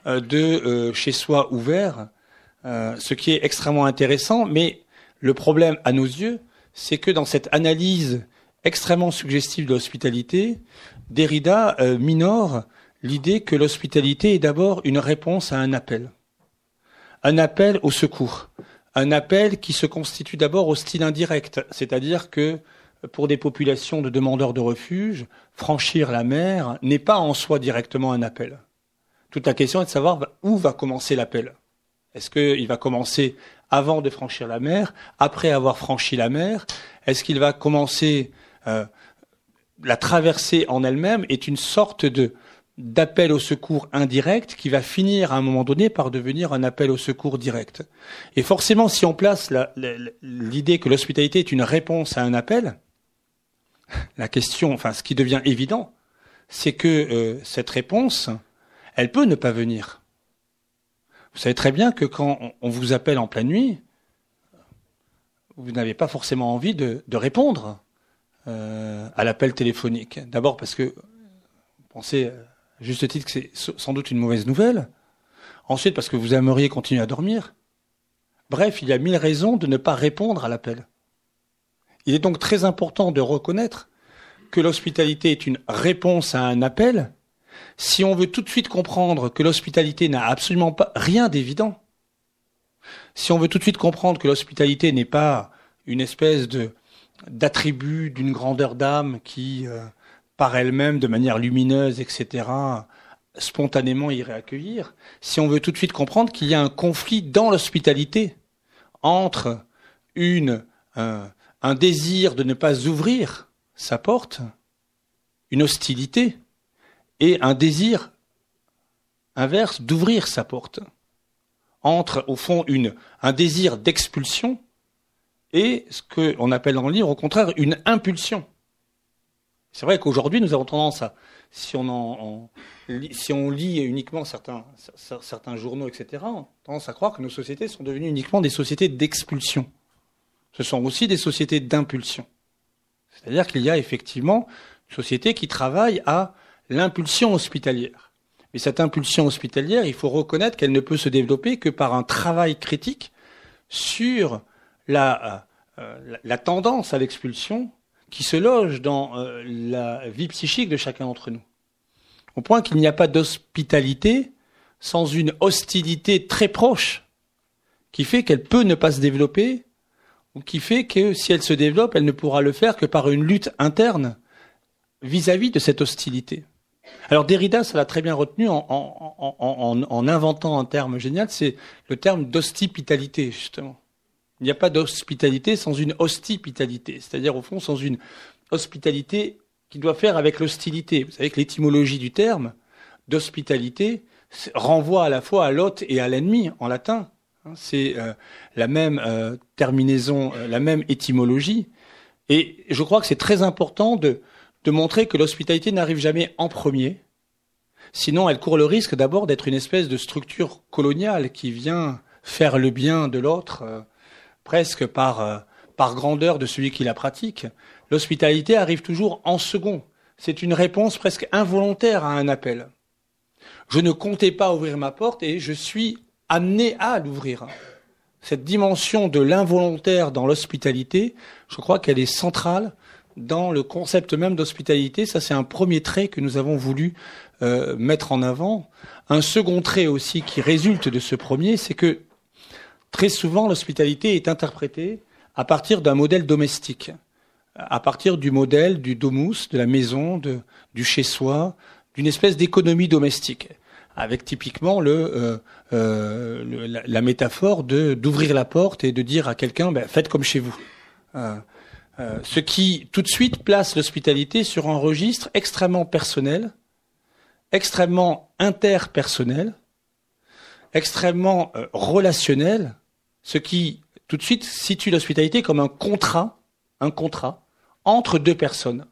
euh, de euh, chez-soi ouvert, euh, ce qui est extrêmement intéressant. Mais le problème, à nos yeux, c'est que dans cette analyse extrêmement suggestive de l'hospitalité, Derrida minore l'idée que l'hospitalité est d'abord une réponse à un appel, un appel au secours un appel qui se constitue d'abord au style indirect, c'est-à-dire que pour des populations de demandeurs de refuge, franchir la mer n'est pas en soi directement un appel. Toute la question est de savoir où va commencer l'appel. Est-ce qu'il va commencer avant de franchir la mer, après avoir franchi la mer? Est-ce qu'il va commencer euh, la traversée en elle-même est une sorte de d'appel au secours indirect qui va finir à un moment donné par devenir un appel au secours direct. Et forcément, si on place l'idée que l'hospitalité est une réponse à un appel, la question, enfin ce qui devient évident, c'est que euh, cette réponse, elle peut ne pas venir. Vous savez très bien que quand on vous appelle en pleine nuit, vous n'avez pas forcément envie de, répondre euh, à l'appel téléphonique. D'abord parce que vous pensez juste titre que c'est sans doute une mauvaise nouvelle. Ensuite, parce que vous aimeriez continuer à dormir. Bref, il y a mille raisons de ne pas répondre à l'appel. Il est donc très important de reconnaître que l'hospitalité est une réponse à un appel si on veut tout de suite comprendre que l'hospitalité n'a absolument pas rien d'évident. Si on veut tout de suite comprendre que l'hospitalité n'est pas une espèce de d'attribut d'une grandeur d'âme qui euh, par elle-même, de manière lumineuse, etc., spontanément irait accueillir, si on veut tout de suite comprendre qu'il y a un conflit dans l'hospitalité entre une, un, un désir de ne pas ouvrir sa porte, une hostilité, et un désir inverse d'ouvrir sa porte, entre au fond une, un désir d'expulsion et ce qu'on appelle dans le livre au contraire une impulsion C'est vrai qu'aujourd'hui, nous avons tendance à, si on, en, lit uniquement certains, certains journaux, etc., on tendance à croire que nos sociétés sont devenues uniquement des sociétés d'expulsion. Ce sont aussi des sociétés d'impulsion. C'est-à-dire qu'il y a effectivement une société qui travaille à l'impulsion hospitalière. Mais cette impulsion hospitalière, il faut reconnaître qu'elle ne peut se développer que par un travail critique sur la, euh, tendance à l'expulsion qui se loge dans euh, la vie psychique de chacun d'entre nous. Au point qu'il n'y a pas d'hospitalité sans une hostilité très proche qui fait qu'elle peut ne pas se développer qui fait que si elle se développe, elle ne pourra le faire que par une lutte interne vis-à-vis de cette hostilité. Alors Derrida, ça l'a très bien retenu en, en, inventant un terme génial, c'est le terme d'hospitalité, justement. Il n'y a pas d'hospitalité sans une hospitalité, c'est-à-dire au fond sans une hospitalité qui doit faire avec l'hostilité. Vous savez que l'étymologie du terme d'hospitalité renvoie à la fois à l'hôte et à l'ennemi en latin. Hein, c'est euh, la même euh, terminaison, euh, la même étymologie. Et je crois que c'est très important de, de montrer que l'hospitalité n'arrive jamais en premier. Sinon, elle court le risque d'abord d'être une espèce de structure coloniale qui vient faire le bien de l'autre, presque par, par grandeur de celui qui la pratique. L'hospitalité arrive toujours en second. C'est une réponse presque involontaire à un appel. Je ne comptais pas ouvrir ma porte et je suis amené à l'ouvrir. Cette dimension de l'involontaire dans l'hospitalité, je crois qu'elle est centrale dans le concept même d'hospitalité. Ça, c'est un premier trait que nous avons voulu euh, mettre en avant. Un second trait aussi qui résulte de ce premier, c'est que très souvent l'hospitalité est interprétée à partir d'un modèle domestique, à partir du modèle du domus, de la maison, de, du chez-soi, d'une espèce d'économie domestique avec typiquement le, euh, euh, la, métaphore de d'ouvrir la porte et de dire à quelqu'un ben, faites comme chez vous. Euh, ce qui tout de suite place l'hospitalité sur un registre extrêmement personnel, extrêmement interpersonnel, extrêmement relationnel, ce qui tout de suite situe l'hospitalité comme un contrat, un contrat entre deux personnes.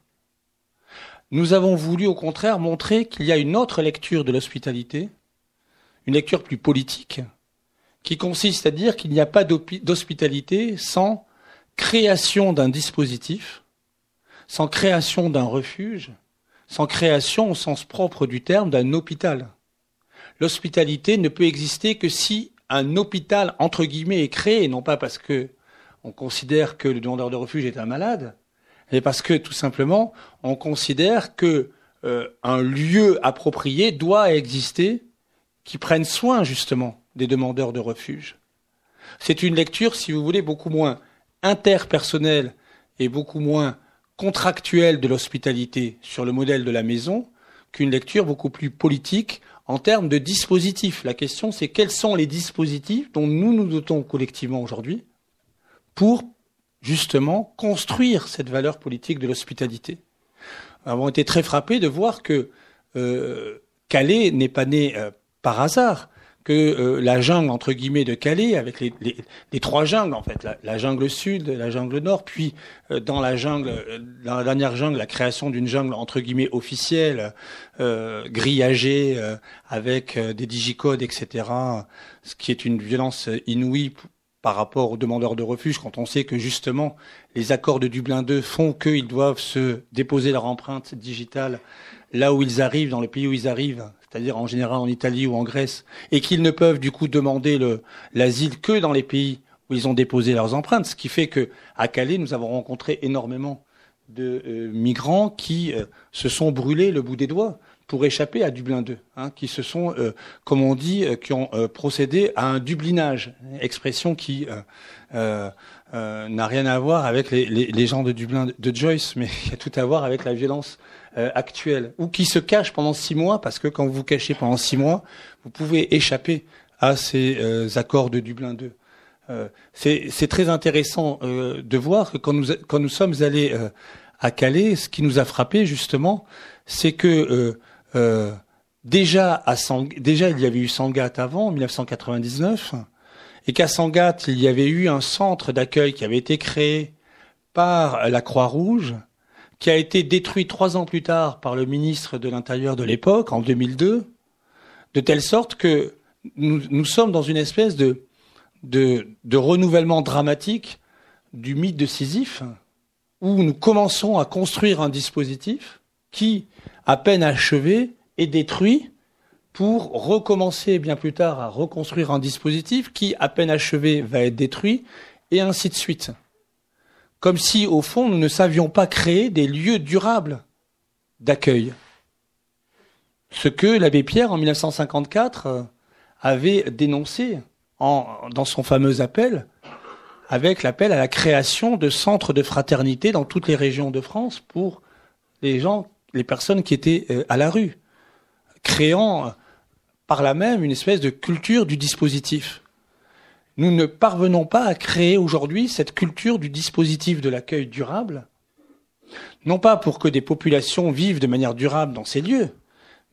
Nous avons voulu au contraire montrer qu'il y a une autre lecture de l'hospitalité, une lecture plus politique, qui consiste à dire qu'il n'y a pas d'hospitalité sans création d'un dispositif, sans création d'un refuge, sans création au sens propre du terme d'un hôpital. L'hospitalité ne peut exister que si un hôpital entre guillemets est créé, non pas parce que on considère que le demandeur de refuge est un malade, et parce que tout simplement, on considère que euh, un lieu approprié doit exister qui prenne soin justement des demandeurs de refuge. C'est une lecture, si vous voulez, beaucoup moins interpersonnelle et beaucoup moins contractuelle de l'hospitalité sur le modèle de la maison qu'une lecture beaucoup plus politique en termes de dispositifs. La question, c'est quels sont les dispositifs dont nous nous dotons collectivement aujourd'hui pour justement construire cette valeur politique de l'hospitalité. Nous avons été très frappés de voir que euh, Calais n'est pas né euh, par hasard, que euh, la jungle entre guillemets de Calais, avec les, les, les trois jungles en fait, la, la, jungle sud, la jungle nord, puis dans la jungle, dans la dernière jungle, la création d'une jungle entre guillemets officielle, grillagée, avec des digicodes, etc. Ce qui est une violence inouïe par rapport aux demandeurs de refuge quand on sait que justement les accords de Dublin II font qu'ils doivent se déposer leur empreinte digitale là où ils arrivent, dans le pays où ils arrivent, c'est-à-dire en général en Italie ou en Grèce, et qu'ils ne peuvent du coup demander l'asile que dans les pays où ils ont déposé leurs empreintes, ce qui fait que à Calais nous avons rencontré énormément de euh, migrants qui euh, se sont brûlés le bout des doigts pour échapper à Dublin 2, hein, qui se sont, euh, comme on dit, euh, qui ont euh, procédé à un dublinage, expression qui n'a rien à voir avec les, les, les, gens de Dublin de Joyce, mais qui a tout à voir avec la violence actuelle, ou qui se cachent pendant six mois, parce que quand vous vous cachez pendant six mois, vous pouvez échapper à ces accords de Dublin 2. C'est très intéressant de voir que quand nous, quand nous sommes allés à Calais, ce qui nous a frappé justement, c'est que euh, déjà, à déjà, il y avait eu Sangat avant, en 1999, et qu'à Sangat, il y avait eu un centre d'accueil qui avait été créé par la Croix-Rouge, qui a été détruit trois ans plus tard par le ministre de l'Intérieur de l'époque, en 2002, de telle sorte que nous, sommes dans une espèce de, de, de, renouvellement dramatique du mythe de Sisyphe, où nous commençons à construire un dispositif qui, à peine achevé, est détruit pour recommencer bien plus tard à reconstruire un dispositif qui, à peine achevé, va être détruit, et ainsi de suite comme si, au fond, nous ne savions pas créer des lieux durables d'accueil. Ce que l'abbé Pierre, en 1954, euh, avait dénoncé dans son fameux appel, avec l'appel à la création de centres de fraternité dans toutes les régions de France pour les gens, les personnes qui étaient euh, à la rue, créant par là même une espèce de culture du dispositif. Nous ne parvenons pas à créer aujourd'hui cette culture du dispositif de l'accueil durable, non pas pour que des populations vivent de manière durable dans ces lieux,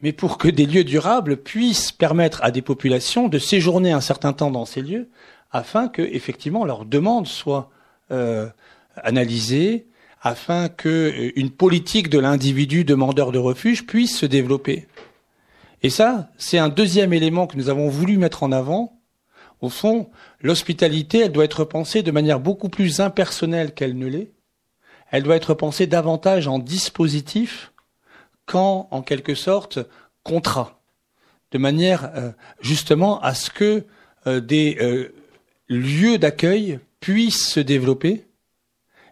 mais pour que des lieux durables puissent permettre à des populations de séjourner un certain temps dans ces lieux, afin que effectivement leurs demandes soient euh, analysées, afin que euh, une politique de l'individu demandeur de refuge puisse se développer. Et ça, c'est un deuxième élément que nous avons voulu mettre en avant au fond, l'hospitalité, elle doit être pensée de manière beaucoup plus impersonnelle qu'elle ne l'est. Elle doit être pensée davantage en dispositif qu'en, en quelque sorte, contrat. De manière, euh, justement, à ce que euh, des lieux d'accueil puissent se développer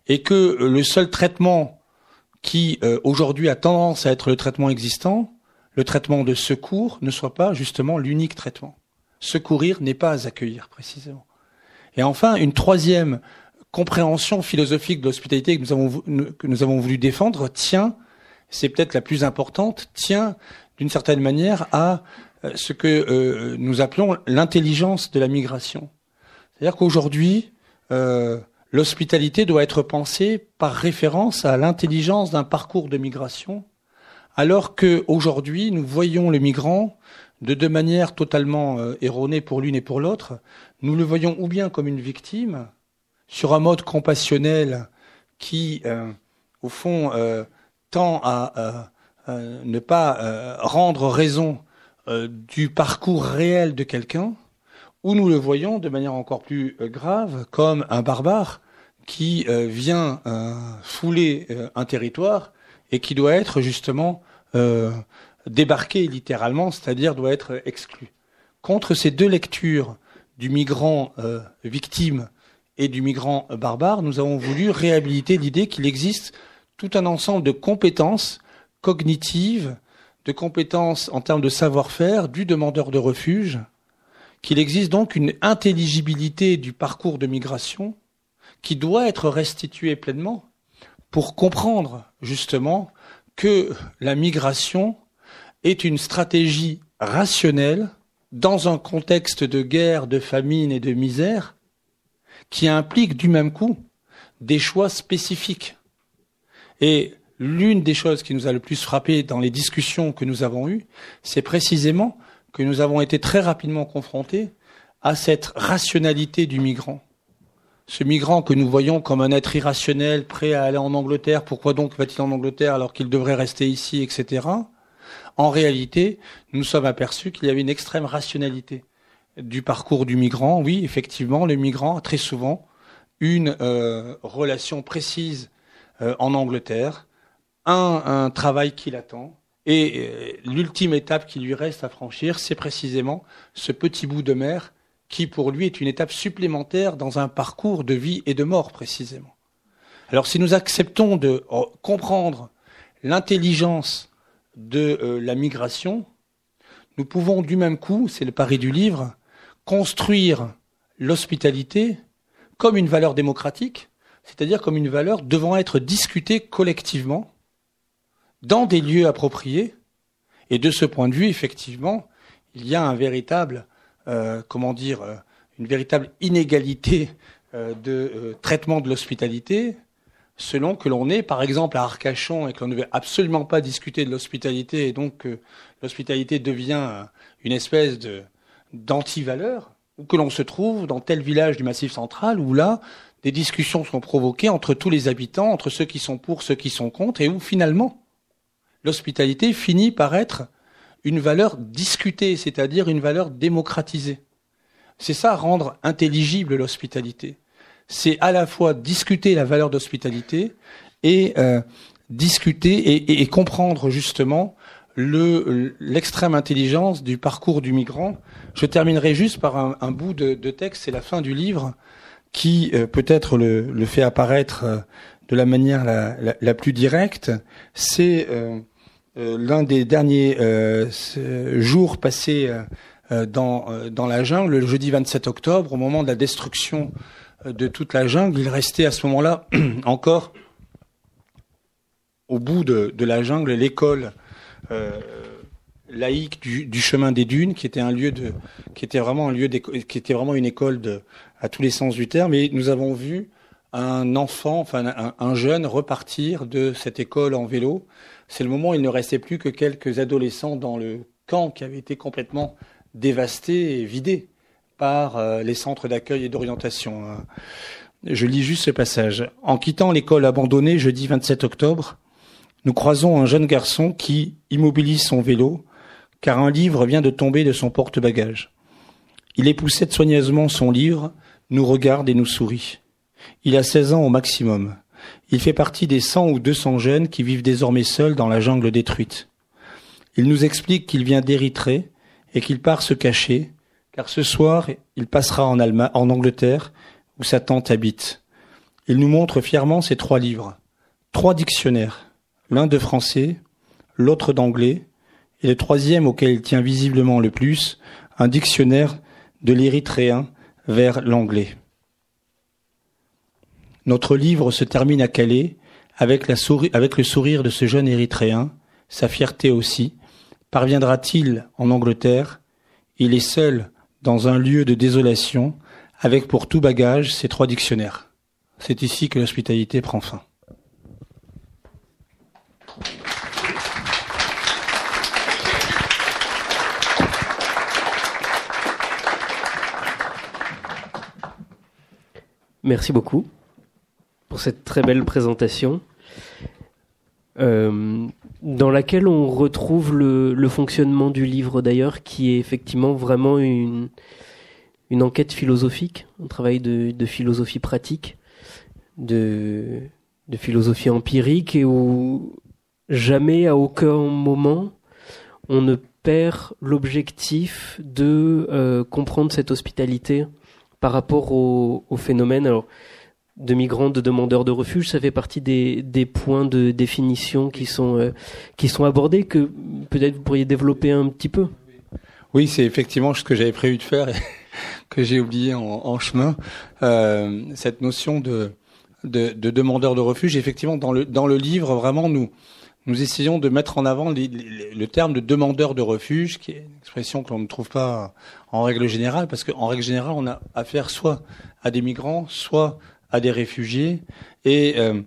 et que le seul traitement qui, aujourd'hui, a tendance à être le traitement existant, le traitement de secours, ne soit pas justement l'unique traitement. Secourir n'est pas accueillir, précisément. Et enfin, une troisième compréhension philosophique de l'hospitalité que nous avons, que nous avons voulu défendre tient, c'est peut-être la plus importante, tient d'une certaine manière à euh, ce que euh, nous appelons l'intelligence de la migration. C'est-à-dire qu'aujourd'hui, euh, l'hospitalité doit être pensée par référence à l'intelligence d'un parcours de migration, alors qu'aujourd'hui, nous voyons le migrant de deux manières totalement euh, erronées pour l'une et pour l'autre. Nous le voyons ou bien comme une victime, sur un mode compassionnel qui, euh, au fond, euh, tend à ne pas rendre raison du parcours réel de quelqu'un, ou nous le voyons de manière encore plus grave comme un barbare qui vient fouler un territoire et qui doit être justement débarquer littéralement, c'est-à-dire doit être exclu. Contre ces deux lectures du migrant euh, victime et du migrant barbare, nous avons voulu réhabiliter l'idée qu'il existe tout un ensemble de compétences cognitives, de compétences en termes de savoir-faire du demandeur de refuge, qu'il existe donc une intelligibilité du parcours de migration qui doit être restituée pleinement pour comprendre justement que la migration est une stratégie rationnelle dans un contexte de guerre, de famine et de misère qui implique du même coup des choix spécifiques. Et l'une des choses qui nous a le plus frappé dans les discussions que nous avons eues, c'est précisément que nous avons été très rapidement confrontés à cette rationalité du migrant. Ce migrant que nous voyons comme un être irrationnel, prêt à aller en Angleterre, pourquoi donc va-t-il en Angleterre alors qu'il devrait rester ici, etc. En réalité, nous sommes aperçus qu'il y avait une extrême rationalité du parcours du migrant. Oui, effectivement, le migrant a très souvent une euh, relation précise euh, en Angleterre, un, travail qui l'attend, et euh, l'ultime étape qui lui reste à franchir, c'est précisément ce petit bout de mer qui, pour lui, est une étape supplémentaire dans un parcours de vie et de mort, précisément. Alors, si nous acceptons de comprendre l'intelligence de euh, la migration, nous pouvons du même coup, c'est le pari du livre, construire l'hospitalité comme une valeur démocratique, c'est-à-dire comme une valeur devant être discutée collectivement dans des lieux appropriés. Et de ce point de vue, effectivement, il y a un véritable, euh, comment dire, euh, une véritable inégalité de traitement de l'hospitalité selon que l'on est, par exemple, à Arcachon et qu'on ne veut absolument pas discuter de l'hospitalité et donc que l'hospitalité devient une espèce de d'anti-valeur, ou que l'on se trouve dans tel village du Massif central où là, des discussions sont provoquées entre tous les habitants, entre ceux qui sont pour, ceux qui sont contre, et où finalement l'hospitalité finit par être une valeur discutée, c'est-à-dire une valeur démocratisée. C'est ça rendre intelligible l'hospitalité. C'est à la fois discuter la valeur d'hospitalité et euh, discuter et, comprendre justement le l'extrême intelligence du parcours du migrant. Je terminerai juste par un, bout de, texte, c'est la fin du livre, qui euh, peut-être le, fait apparaître euh, de la manière la, plus directe. C'est l'un des derniers jours passés dans, dans la jungle, le jeudi 27 octobre, au moment de la destruction de toute la jungle. Il restait à ce moment-là encore au bout de, la jungle l'école euh, laïque du, chemin des dunes, qui était un lieu de, qui était vraiment un lieu qui était vraiment une école de, à tous les sens du terme. Et nous avons vu un enfant, enfin un, jeune repartir de cette école en vélo. C'est le moment où il ne restait plus que quelques adolescents dans le camp qui avait été complètement dévasté et vidé par euh, les centres d'accueil et d'orientation. Hein. Je lis juste ce passage. En quittant l'école abandonnée jeudi 27 octobre, nous croisons un jeune garçon qui immobilise son vélo car un livre vient de tomber de son porte-bagages. Il époussette soigneusement son livre, nous regarde et nous sourit. Il a 16 ans au maximum. Il fait partie des 100 ou 200 jeunes qui vivent désormais seuls dans la jungle détruite. Il nous explique qu'il vient d'Érythrée et qu'il part se cacher, car ce soir il passera en, Allemagne, en Angleterre, où sa tante habite. Il nous montre fièrement ses trois livres, trois dictionnaires, l'un de français, l'autre d'anglais, et le troisième auquel il tient visiblement le plus, un dictionnaire de l'érythréen vers l'anglais. Notre livre se termine à Calais avec, le sourire de ce jeune érythréen, sa fierté aussi. Parviendra-t-il en Angleterre? Il est seul dans un lieu de désolation, avec pour tout bagage ses trois dictionnaires. C'est ici que l'hospitalité prend fin. Merci beaucoup pour cette très belle présentation, euh, dans laquelle on retrouve le, fonctionnement du livre d'ailleurs, qui est effectivement vraiment une, une enquête philosophique, un travail de, philosophie pratique, de, philosophie empirique, et où jamais à aucun moment on ne perd l'objectif de euh, comprendre cette hospitalité par rapport au, phénomène de migrants, de demandeurs de refuge, ça fait partie des, des points de définition qui sont, euh, qui sont abordés, que peut-être vous pourriez développer un petit peu. Oui, c'est effectivement ce que j'avais prévu de faire et que j'ai oublié en, en chemin. Euh, cette notion de, de, de demandeur de refuge, effectivement, dans le, dans le livre, vraiment, nous, nous essayons de mettre en avant le terme de demandeur de refuge, qui est une expression que l'on ne trouve pas en règle générale, parce qu'en règle générale, on a affaire soit à des migrants, soit à des réfugiés. Et euh,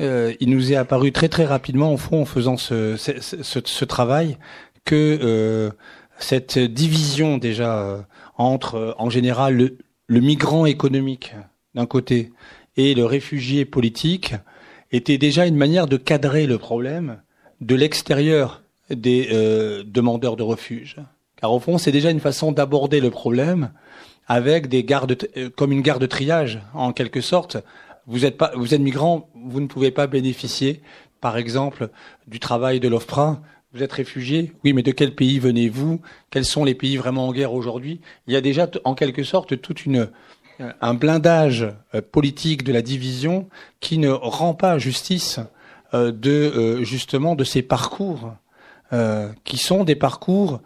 euh, il nous est apparu très très rapidement, au fond, en faisant ce, ce, travail, que euh, cette division déjà entre, en général, le, le migrant économique d'un côté et le réfugié politique était déjà une manière de cadrer le problème de l'extérieur des demandeurs de refuge. Car au fond, c'est déjà une façon d'aborder le problème avec des gardes, euh, comme une garde de triage, en quelque sorte. Vous êtes pas, vous êtes migrant, vous ne pouvez pas bénéficier, par exemple, du travail de l'OFPRA. Vous êtes réfugié, oui, mais de quel pays venez-vous? Quels sont les pays vraiment en guerre aujourd'hui? Il y a déjà, en quelque sorte, toute une euh, un blindage euh, politique de la division qui ne rend pas justice de justement de ces parcours qui sont des parcours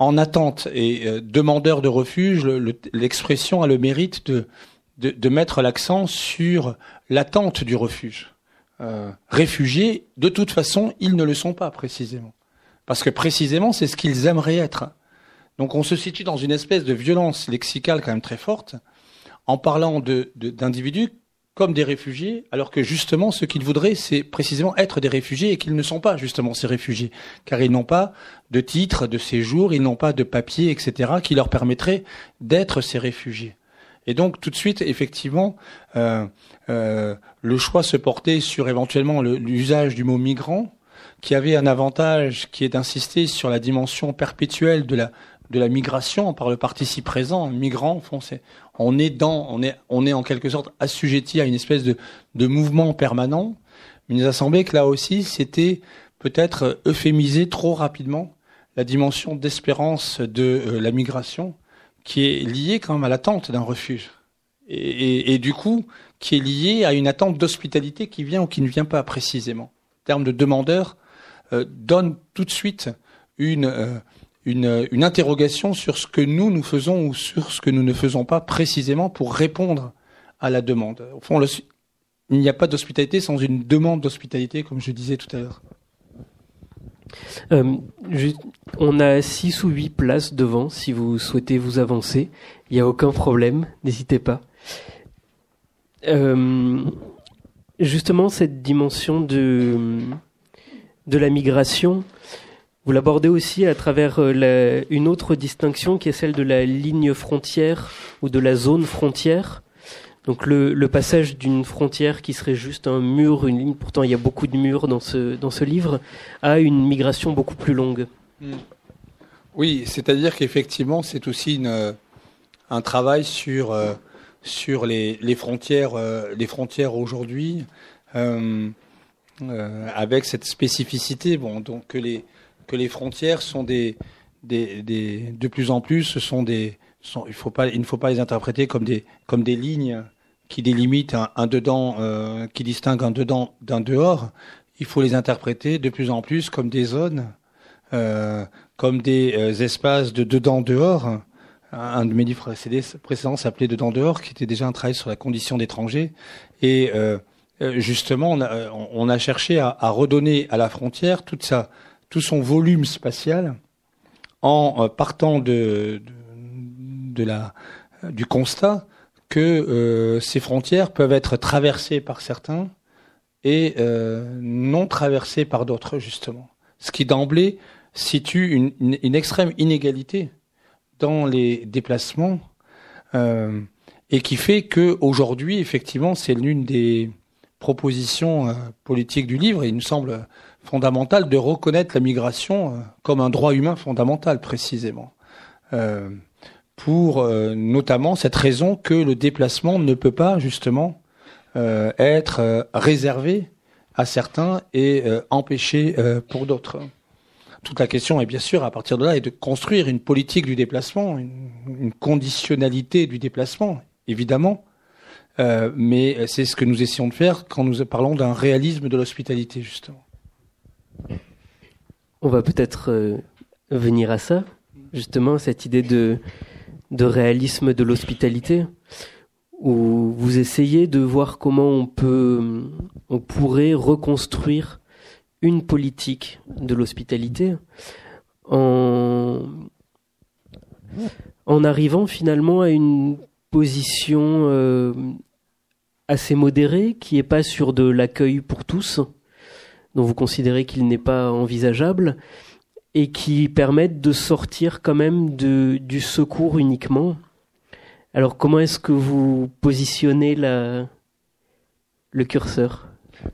en attente et demandeurs de refuge. L'expression a le mérite de, de, mettre l'accent sur l'attente du refuge. réfugiés, de toute façon, ils ne le sont pas précisément, parce que précisément c'est ce qu'ils aimeraient être. Donc on se situe dans une espèce de violence lexicale quand même très forte en parlant d'individus de, comme des réfugiés, alors que justement ce qu'ils voudraient, c'est précisément être des réfugiés et qu'ils ne sont pas justement ces réfugiés, car ils n'ont pas de titre de séjour, ils n'ont pas de papier, etc., qui leur permettrait d'être ces réfugiés. Et donc tout de suite, effectivement, euh, euh, le choix se portait sur éventuellement l'usage du mot migrant, qui avait un avantage qui est d'insister sur la dimension perpétuelle de la de la migration par le participe présent, migrant, c'est on est dans, on est, on est en quelque sorte assujetti à une espèce de, de mouvement permanent. Mais il nous a semblé que là aussi, c'était peut-être euphémiser trop rapidement la dimension d'espérance de euh, la migration, qui est liée quand même à l'attente d'un refuge. Et, du coup, qui est liée à une attente d'hospitalité qui vient ou qui ne vient pas précisément. En termes de demandeur, euh, donne tout de suite une, euh, une, interrogation sur ce que nous, nous faisons ou sur ce que nous ne faisons pas précisément pour répondre à la demande. Au fond, il n'y a pas d'hospitalité sans une demande d'hospitalité, comme je disais tout à l'heure. Euh, on a six ou huit places devant si vous souhaitez vous avancer. Il n'y a aucun problème, n'hésitez pas. Euh, justement, cette dimension de, de la migration, vous l'abordez aussi à travers euh, une autre distinction qui est celle de la ligne frontière ou de la zone frontière. Donc le, passage d'une frontière qui serait juste un mur, une ligne, pourtant il y a beaucoup de murs dans ce, dans ce livre, à une migration beaucoup plus longue. Hmm. Oui, c'est-à-dire qu'effectivement c'est aussi une, un travail sur, euh, sur les, frontières, euh, frontières aujourd'hui, euh, euh, avec cette spécificité, bon, donc que les, que les frontières sont des, des, des de plus en plus, ce sont des il, ne faut pas les interpréter comme des, comme des lignes qui délimitent un, dedans, euh, qui distinguent un dedans d'un dehors. Il faut les interpréter de plus en plus comme des zones, euh, comme des euh, espaces de dedans-dehors. Un de mes livres précédents s'appelait Dedans dehors, qui était déjà un travail sur la condition d'étranger. Et justement, on a, on a cherché à, à, redonner à la frontière toute sa, tout son volume spatial en partant de, de la, du constat que euh, ces frontières peuvent être traversées par certains et euh, non traversées par d'autres, justement. Ce qui d'emblée situe une, une, extrême inégalité dans les déplacements euh, et qui fait que aujourd'hui, effectivement, c'est l'une des propositions euh, politiques du livre. Et il nous semble fondamental de reconnaître la migration euh, comme un droit humain fondamental, précisément. Euh, pour euh, notamment cette raison que le déplacement ne peut pas justement euh, être euh, réservé à certains et empêché pour d'autres. Toute la question est bien sûr à partir de là est de construire une politique du déplacement, une, une conditionnalité du déplacement, évidemment, mais c'est ce que nous essayons de faire quand nous parlons d'un réalisme de l'hospitalité justement. On va peut-être venir à ça, justement, cette idée de réalisme de l'hospitalité où vous essayez de voir comment on peut, on pourrait reconstruire une politique de l'hospitalité en, en arrivant finalement à une position euh, assez modérée qui est pas sur de l'accueil pour tous, dont vous considérez qu'il n'est pas envisageable, et qui permettent de sortir quand même de, du secours uniquement. Alors comment est-ce que vous positionnez la, le curseur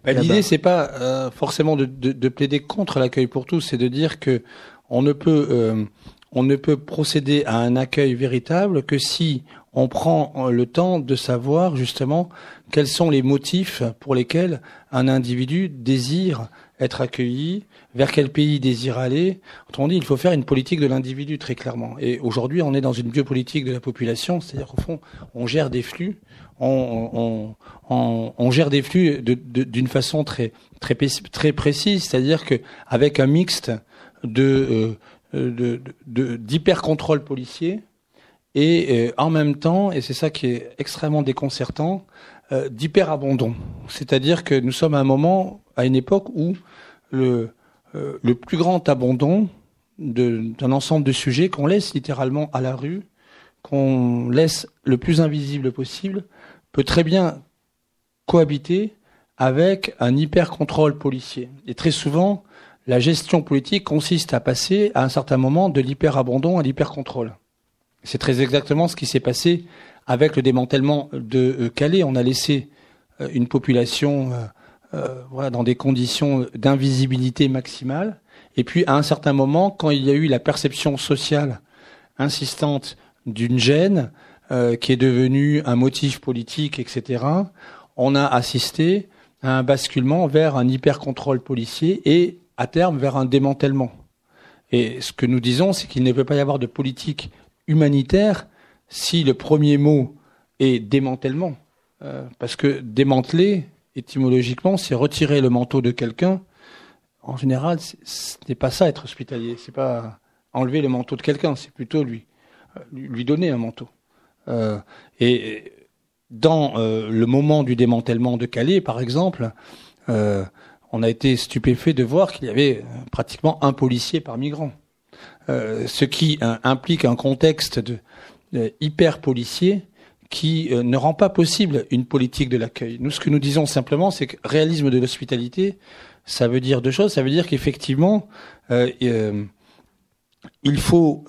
bah, L'idée c'est pas euh, forcément de, de, de, plaider contre l'accueil pour tous, c'est de dire que on ne peut euh, on ne peut procéder à un accueil véritable que si on prend le temps de savoir justement quels sont les motifs pour lesquels un individu désire être accueilli, vers quel pays il désire aller. Autrement dit, il faut faire une politique de l'individu très clairement. Et aujourd'hui, on est dans une biopolitique de la population, c'est-à-dire qu'au fond, on gère des flux, on, gère des flux d'une façon très très précise, c'est-à-dire que avec un mixte de euh, d'hyper contrôle policier et euh, en même temps, et c'est ça qui est extrêmement déconcertant, euh, d'hyper abandon. C'est-à-dire que nous sommes à un moment, à une époque où le, euh, le plus grand abandon d'un ensemble de sujets qu'on laisse littéralement à la rue, qu'on laisse le plus invisible possible, peut très bien cohabiter avec un hyper contrôle policier. Et très souvent, la gestion politique consiste à passer à un certain moment de l'hyper abandon à l'hyper contrôle. C'est très exactement ce qui s'est passé avec le démantèlement de Calais, on a laissé une population voilà, dans des conditions d'invisibilité maximale. Et puis, à un certain moment, quand il y a eu la perception sociale insistante d'une gêne qui est devenue un motif politique, etc., on a assisté à un basculement vers un hyper-contrôle policier et, à terme, vers un démantèlement. Et ce que nous disons, c'est qu'il ne peut pas y avoir de politique humanitaire si le premier mot est démantèlement. Euh, parce que démanteler, étymologiquement, c'est retirer le manteau de quelqu'un. En général, ce n'est pas ça être hospitalier. C'est pas enlever le manteau de quelqu'un, c'est plutôt lui euh, donner un manteau. Euh, et dans le moment du démantèlement de Calais, par exemple, on a été stupéfait de voir qu'il y avait pratiquement un policier par migrant. Ce qui implique un contexte hyper policier qui ne rend pas possible une politique de l'accueil. Nous, ce que nous disons simplement, c'est que réalisme de l'hospitalité, ça veut dire deux choses. Ça veut dire qu'effectivement, il faut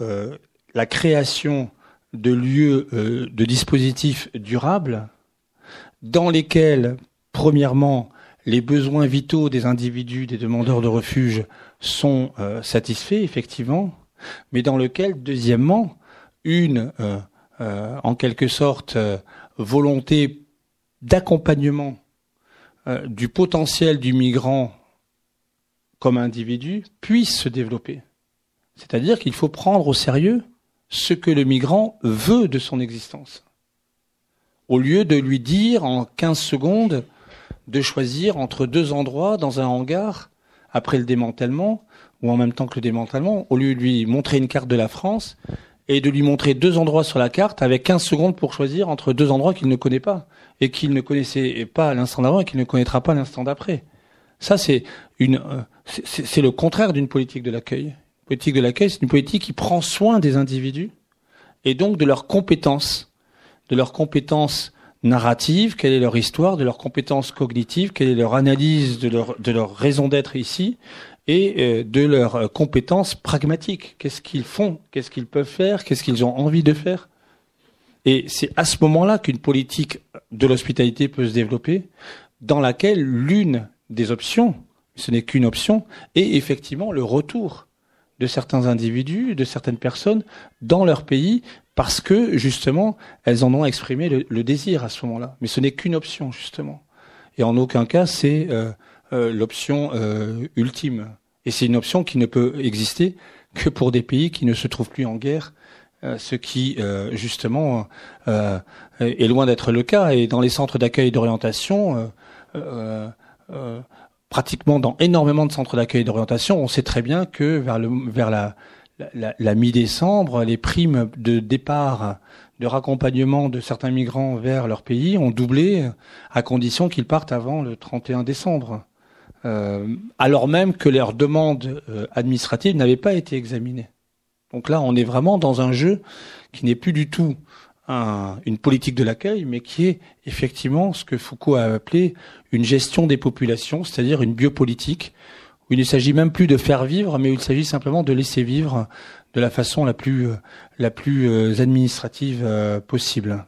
la création de lieux, euh, de dispositifs durables dans lesquels, premièrement, les besoins vitaux des individus, des demandeurs de refuge sont euh, satisfaits, effectivement, mais dans lequel, deuxièmement, une, euh, en quelque sorte, volonté d'accompagnement du potentiel du migrant comme individu puisse se développer. C'est-à-dire qu'il faut prendre au sérieux ce que le migrant veut de son existence. Au lieu de lui dire en 15 secondes de choisir entre deux endroits dans un hangar après le démantèlement ou en même temps que le démantèlement, au lieu de lui montrer une carte de la France et de lui montrer deux endroits sur la carte avec 15 secondes pour choisir entre deux endroits qu'il ne connaît pas et qu'il ne connaissait pas à l'instant d'avant et qu'il ne connaîtra pas l'instant d'après. Ça, c'est une, euh, c'est le contraire d'une politique de l'accueil politique de l'accueil, c'est une politique qui prend soin des individus et donc de leurs compétences, de leurs compétences narratives, quelle est leur histoire, de leurs compétences cognitives, quelle est leur analyse de leur, de leur raison d'être ici, et euh, de leurs compétences pragmatiques. Qu'est-ce qu'ils font? Qu'est-ce qu'ils peuvent faire? Qu'est-ce qu'ils ont envie de faire? Et c'est à ce moment-là qu'une politique de l'hospitalité peut se développer, dans laquelle l'une des options, ce n'est qu'une option, est effectivement le retour de certains individus, de certaines personnes dans leur pays parce que justement elles en ont exprimé le, désir à ce moment-là. Mais ce n'est qu'une option justement. Et en aucun cas c'est euh, euh, l'option euh, ultime. Et c'est une option qui ne peut exister que pour des pays qui ne se trouvent plus en guerre, ce qui justement est loin d'être le cas. Et dans les centres d'accueil et d'orientation, pratiquement dans énormément de centres d'accueil et d'orientation, on sait très bien que vers, la mi-décembre, les primes de départ, de raccompagnement de certains migrants vers leur pays ont doublé à condition qu'ils partent avant le 31 décembre. Euh, alors même que leurs demandes euh, administratives n'avaient pas été examinées. Donc là, on est vraiment dans un jeu qui n'est plus du tout une politique de l'accueil, mais qui est effectivement ce que Foucault a appelé une gestion des populations, c'est-à-dire une biopolitique, où il ne s'agit même plus de faire vivre, mais où il s'agit simplement de laisser vivre de la façon la plus, euh, administrative possible.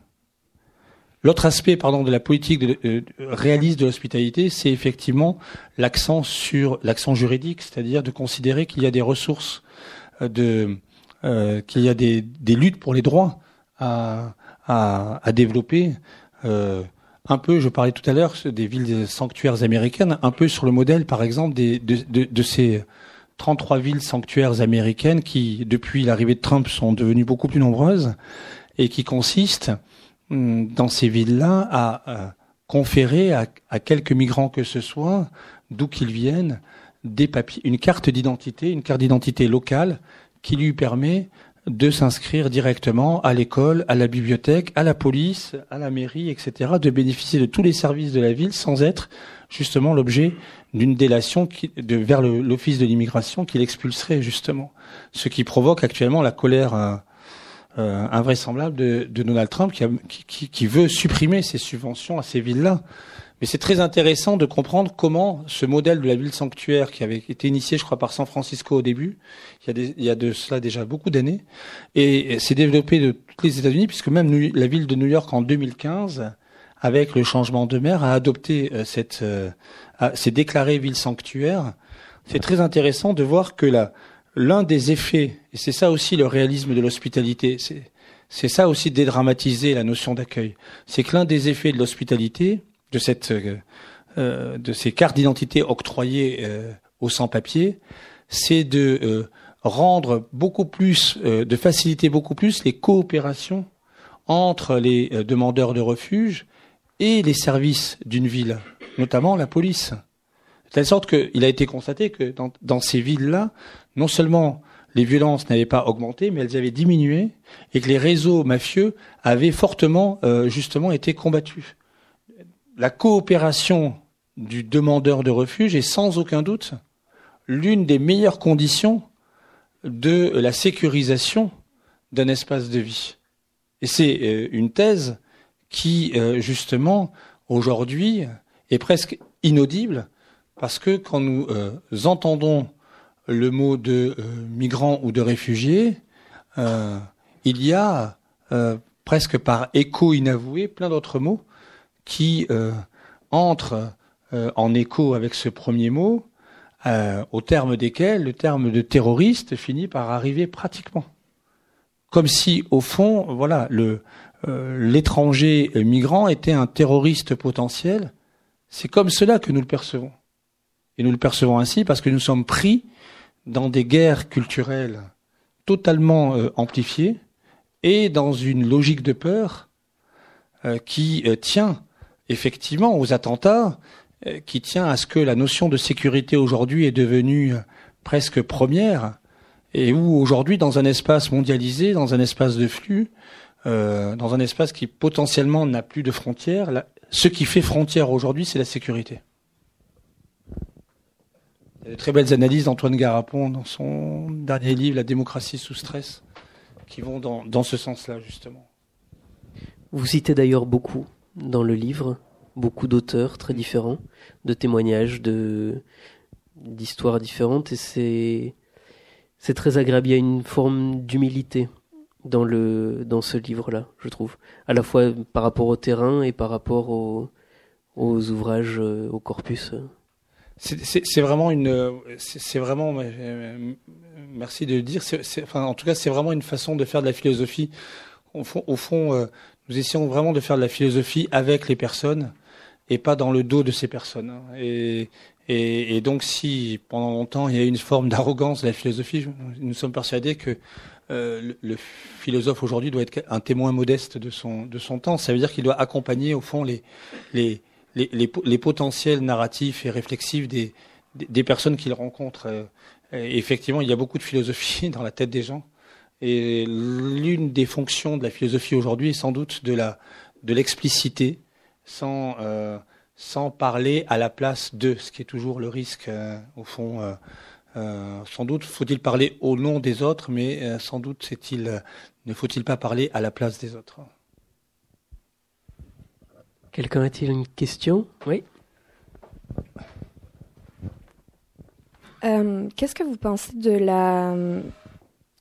L'autre aspect, pardon, de la politique euh, réaliste de l'hospitalité, c'est effectivement l'accent sur l'accent juridique, c'est-à-dire de considérer qu'il y a des ressources, de, qu'il y a des, luttes pour les droits à, à, à développer. Euh, un peu, je parlais tout à l'heure des villes sanctuaires américaines, un peu sur le modèle, par exemple, de, de, de ces 33 villes sanctuaires américaines qui, depuis l'arrivée de Trump, sont devenues beaucoup plus nombreuses et qui consistent dans ces villes-là à, conférer à, à, quelques migrants que ce soit, d'où qu'ils viennent, des papiers, une carte d'identité, une carte d'identité locale qui lui permet de s'inscrire directement à l'école, à la bibliothèque, à la police, à la mairie, etc., de bénéficier de tous les services de la ville sans être justement l'objet d'une délation vers l'office de l'immigration qui l'expulserait justement. Ce qui provoque actuellement la colère euh, invraisemblable de, de, Donald Trump qui, qui, qui, veut supprimer ces subventions à ces villes-là. Mais c'est très intéressant de comprendre comment ce modèle de la ville sanctuaire, qui avait été initié, je crois, par San Francisco au début, il y a, des, il y a de cela déjà beaucoup d'années, et s'est développé de tous les États-Unis, puisque même la ville de New York en 2015, avec le changement de maire, a adopté euh, cette, euh, s'est déclaré ville sanctuaire. C'est très intéressant de voir que là, l'un des effets, et c'est ça aussi le réalisme de l'hospitalité, c'est ça aussi dédramatiser la notion d'accueil, c'est que l'un des effets de l'hospitalité, de cette euh, euh, de ces cartes d'identité octroyées euh, aux sans-papiers, c'est de rendre beaucoup plus, de faciliter beaucoup plus les coopérations entre les demandeurs de refuge et les services d'une ville, notamment la police. De telle sorte qu'il a été constaté que dans, ces villes-là, non seulement les violences n'avaient pas augmenté, mais elles avaient diminué, et que les réseaux mafieux avaient fortement, justement, été combattus la coopération du demandeur de refuge est sans aucun doute l'une des meilleures conditions de la sécurisation d'un espace de vie. Et c'est euh, une thèse qui, euh, justement, aujourd'hui, est presque inaudible, parce que quand nous euh, entendons le mot de migrants ou de réfugiés, il y a presque par écho inavoué plein d'autres mots qui euh, entre euh, en écho avec ce premier mot, euh, au terme desquels le terme de terroriste finit par arriver pratiquement. Comme si, au fond, voilà, l'étranger migrant était un terroriste potentiel. C'est comme cela que nous le percevons. Et nous le percevons ainsi parce que nous sommes pris dans des guerres culturelles totalement amplifiées et dans une logique de peur qui tient effectivement aux attentats, euh, qui tient à ce que la notion de sécurité aujourd'hui est devenue euh, presque première, et où aujourd'hui, dans un espace mondialisé, dans un espace de flux, euh, dans un espace qui potentiellement n'a plus de frontières, ce qui fait frontière aujourd'hui, c'est la sécurité. Il de très belles analyses d'Antoine Garapon dans son dernier livre, La démocratie sous stress, qui vont dans, ce sens-là, justement. Vous citez d'ailleurs beaucoup dans le livre, beaucoup d'auteurs très différents, de témoignages, d'histoires différentes, et c'est très agréable. Il y a une forme d'humilité dans ce livre-là, je trouve, à la fois par rapport au terrain et par rapport aux, aux ouvrages, euh, au corpus. C'est vraiment une, c'est vraiment, merci de le dire. enfin, en tout cas, c'est vraiment une façon de faire de la philosophie. Au fond, au fond euh, nous essayons vraiment de faire de la philosophie avec les personnes et pas dans le dos de ces personnes. Hein. Et, et, et donc, si pendant longtemps il y a une forme d'arrogance de la philosophie, nous sommes persuadés que euh, le, philosophe aujourd'hui doit être un témoin modeste de son de son temps. Ça veut dire qu'il doit accompagner au fond les les les, potentiels narratifs et réflexifs des personnes qu'il rencontre. Euh, effectivement, il y a beaucoup de philosophie dans la tête des gens. Et l'une des fonctions de la philosophie aujourd'hui est sans doute de la sans euh, sans parler à la place de, ce qui est toujours le risque euh, au fond. Euh, euh sans doute faut-il parler au nom des autres, mais euh, sans doute c'est-il ne faut-il pas parler à la place des autres. Quelqu'un a-t-il une question? Oui. Qu'est-ce que vous pensez de la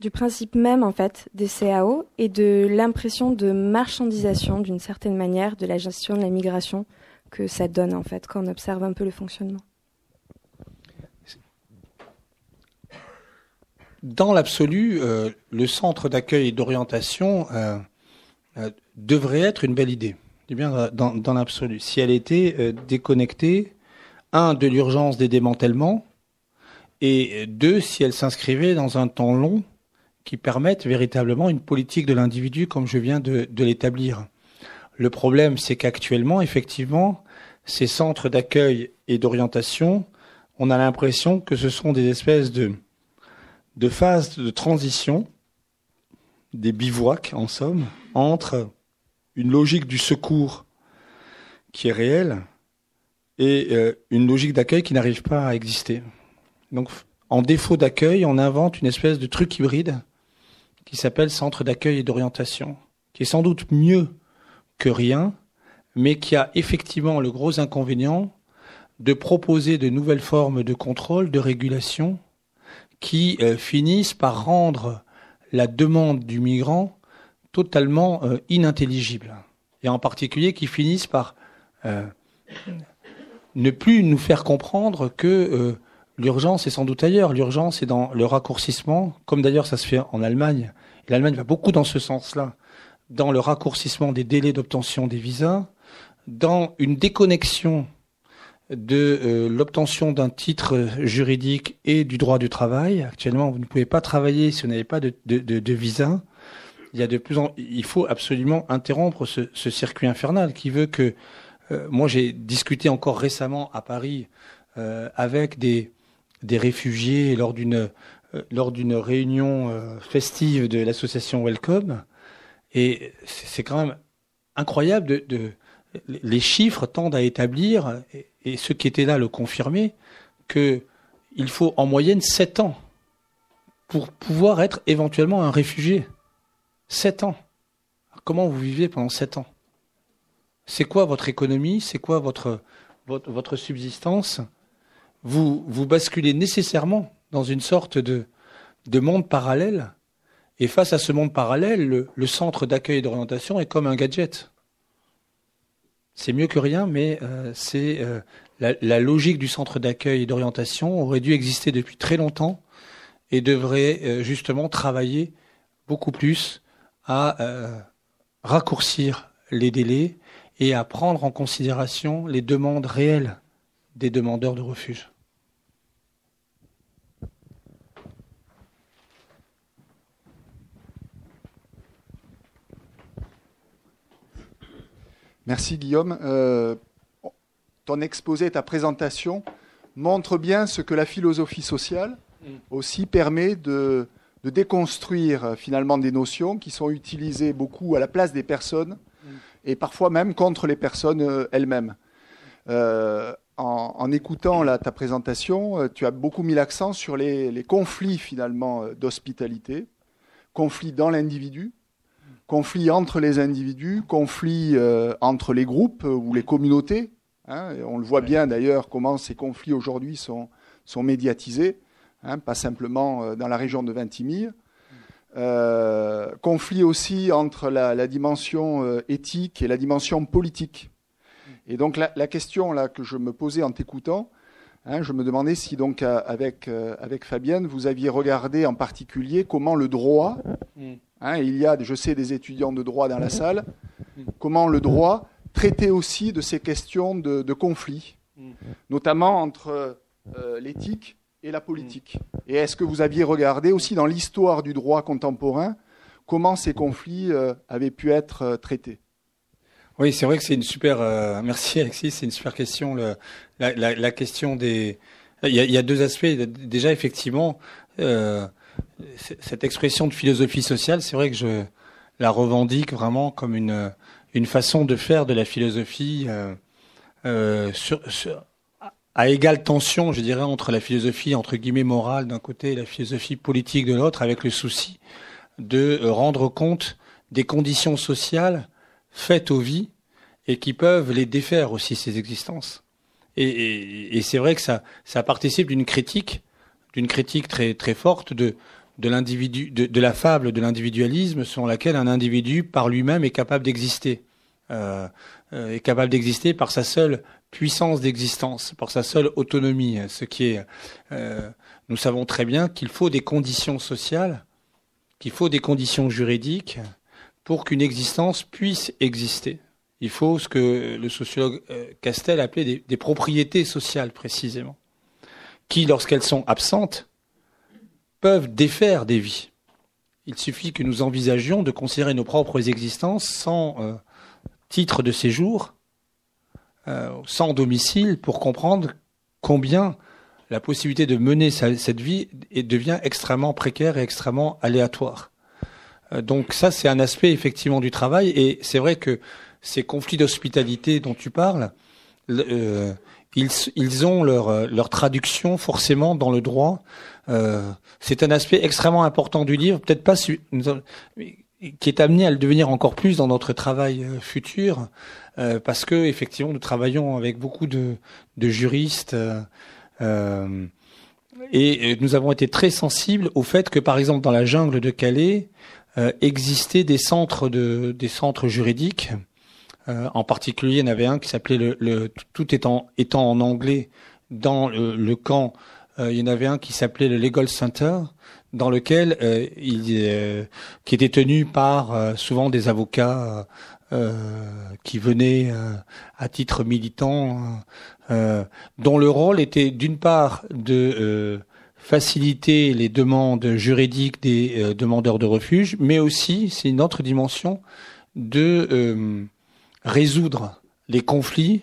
du principe même en fait des CAO et de l'impression de marchandisation d'une certaine manière de la gestion de la migration que ça donne en fait quand on observe un peu le fonctionnement? Dans l'absolu, euh, le centre d'accueil et d'orientation euh, euh, devrait être une belle idée. Bien dans, dans l'absolu. Si elle était déconnectée, un, de l'urgence des démantèlements, et deux, si elle s'inscrivait dans un temps long qui permettent véritablement une politique de l'individu comme je viens de, l'établir. Le problème, c'est qu'actuellement, effectivement, ces centres d'accueil et d'orientation, on a l'impression que ce sont des espèces de, de phases de transition, des bivouacs en somme, entre une logique du secours qui est réelle et euh, une logique d'accueil qui n'arrive pas à exister. Donc, en défaut d'accueil, on invente une espèce de truc hybride qui s'appelle Centre d'accueil et d'orientation, qui est sans doute mieux que rien, mais qui a effectivement le gros inconvénient de proposer de nouvelles formes de contrôle, de régulation, qui euh, finissent par rendre la demande du migrant totalement euh, inintelligible, et en particulier qui finissent par euh, ne plus nous faire comprendre que l'urgence est sans doute ailleurs. L'urgence est dans le raccourcissement, comme d'ailleurs ça se fait en Allemagne. L'Allemagne va beaucoup dans ce sens-là, dans le raccourcissement des délais d'obtention des visas, dans une déconnexion de euh, l'obtention d'un titre juridique et du droit du travail. Actuellement, vous ne pouvez pas travailler si vous n'avez pas de, de, de, visa. Il y a de plus en, il faut absolument interrompre ce, circuit infernal qui veut que, euh, moi j'ai discuté encore récemment à Paris euh, avec des, réfugiés lors d'une lors d'une réunion festive de l'association Welcome, et c'est quand même incroyable de, les chiffres tendent à établir, et ceux qui étaient là le confirmaient, qu'il faut en moyenne 7 ans pour pouvoir être éventuellement un réfugié. 7 ans. comment vous vivez pendant 7 ans? C'est quoi votre économie? C'est quoi votre, subsistance? Vous, vous basculez nécessairement dans une sorte de, de monde parallèle. Et face à ce monde parallèle, le centre d'accueil et d'orientation est comme un gadget c'est mieux que rien, mais euh, c'est euh, la, logique du centre d'accueil et d'orientation aurait dû exister depuis très longtemps et devrait euh, justement travailler beaucoup plus à raccourcir les délais et à prendre en considération les demandes réelles des demandeurs de refuge. Merci Guillaume. Euh, ton exposé, ta présentation montre bien ce que la philosophie sociale mm. aussi permet de, déconstruire euh, finalement des notions qui sont utilisées beaucoup à la place des personnes mm. et parfois même contre les personnes euh, elles-mêmes. en, écoutant ta présentation, tu as beaucoup mis l'accent sur les conflits finalement d'hospitalité, conflits dans l'individu, conflits entre les individus, conflits euh, entre les groupes ou les communautés. Hein, on le voit bien d'ailleurs comment ces conflits aujourd'hui sont, sont médiatisés, hein, pas simplement euh, dans la région de Vintimille. Euh, conflits aussi entre la, dimension euh, éthique et la dimension politique. Et donc la, question là que je me posais en t'écoutant, hein, je me demandais si donc avec, avec Fabienne, vous aviez regardé en particulier comment le droit. Hein, il y a, je sais, des étudiants de droit dans la salle. Comment le droit traitait aussi de ces questions de, conflit, notamment entre l'éthique et la politique. Et est-ce que vous aviez regardé aussi dans l'histoire du droit contemporain comment ces conflits euh, avaient pu être euh, traités? Oui, c'est vrai que c'est une super. merci Alexis, c'est une super question. la, question des. Il y, a, deux aspects. Déjà, effectivement, cette expression de philosophie sociale, c'est vrai que je la revendique vraiment comme une, une façon de faire de la philosophie euh, euh, sur, à égale tension, je dirais, entre la philosophie entre guillemets morale d'un côté et la philosophie politique de l'autre, avec le souci de rendre compte des conditions sociales faites aux vies et qui peuvent les défaire aussi ces existences. Et, c'est vrai que ça, ça participe d'une critique, d'une critique très très forte de de l'individu, de, la fable de l'individualisme selon laquelle un individu par lui-même est capable d'exister, euh, euh, est capable d'exister par sa seule puissance d'existence, par sa seule autonomie. Ce qui est, euh, nous savons très bien qu'il faut des conditions sociales, qu'il faut des conditions juridiques pour qu'une existence puisse exister. Il faut ce que le sociologue Castel appelait des, des propriétés sociales précisément, qui, lorsqu'elles sont absentes, peuvent défaire des vies. Il suffit que nous envisagions de considérer nos propres existences sans euh, titre de séjour, euh, sans domicile, pour comprendre combien la possibilité de mener cette vie devient extrêmement précaire et extrêmement aléatoire. Euh, donc ça, c'est un aspect effectivement du travail, et c'est vrai que ces conflits d'hospitalité dont tu parles, ils, ils, ont leur, leur traduction forcément dans le droit euh, c'est un aspect extrêmement important du livre. Peut-être pas. Qui est amené à le devenir encore plus dans notre travail futur, parce que effectivement nous travaillons avec beaucoup de, de juristes. et nous avons été très sensibles au fait que, par exemple, dans la jungle de Calais, existaient des centres de, des centres juridiques euh, en particulier, il y en avait un qui s'appelait le, le, tout étant, étant en anglais dans le, le camp. Euh, il y en avait un qui s'appelait le Legal Center, dans lequel euh, il, qui était tenu par souvent des avocats qui venaient à titre militant, dont le rôle était d'une part de faciliter les demandes juridiques des demandeurs de refuge, mais aussi, c'est une autre dimension, de résoudre les conflits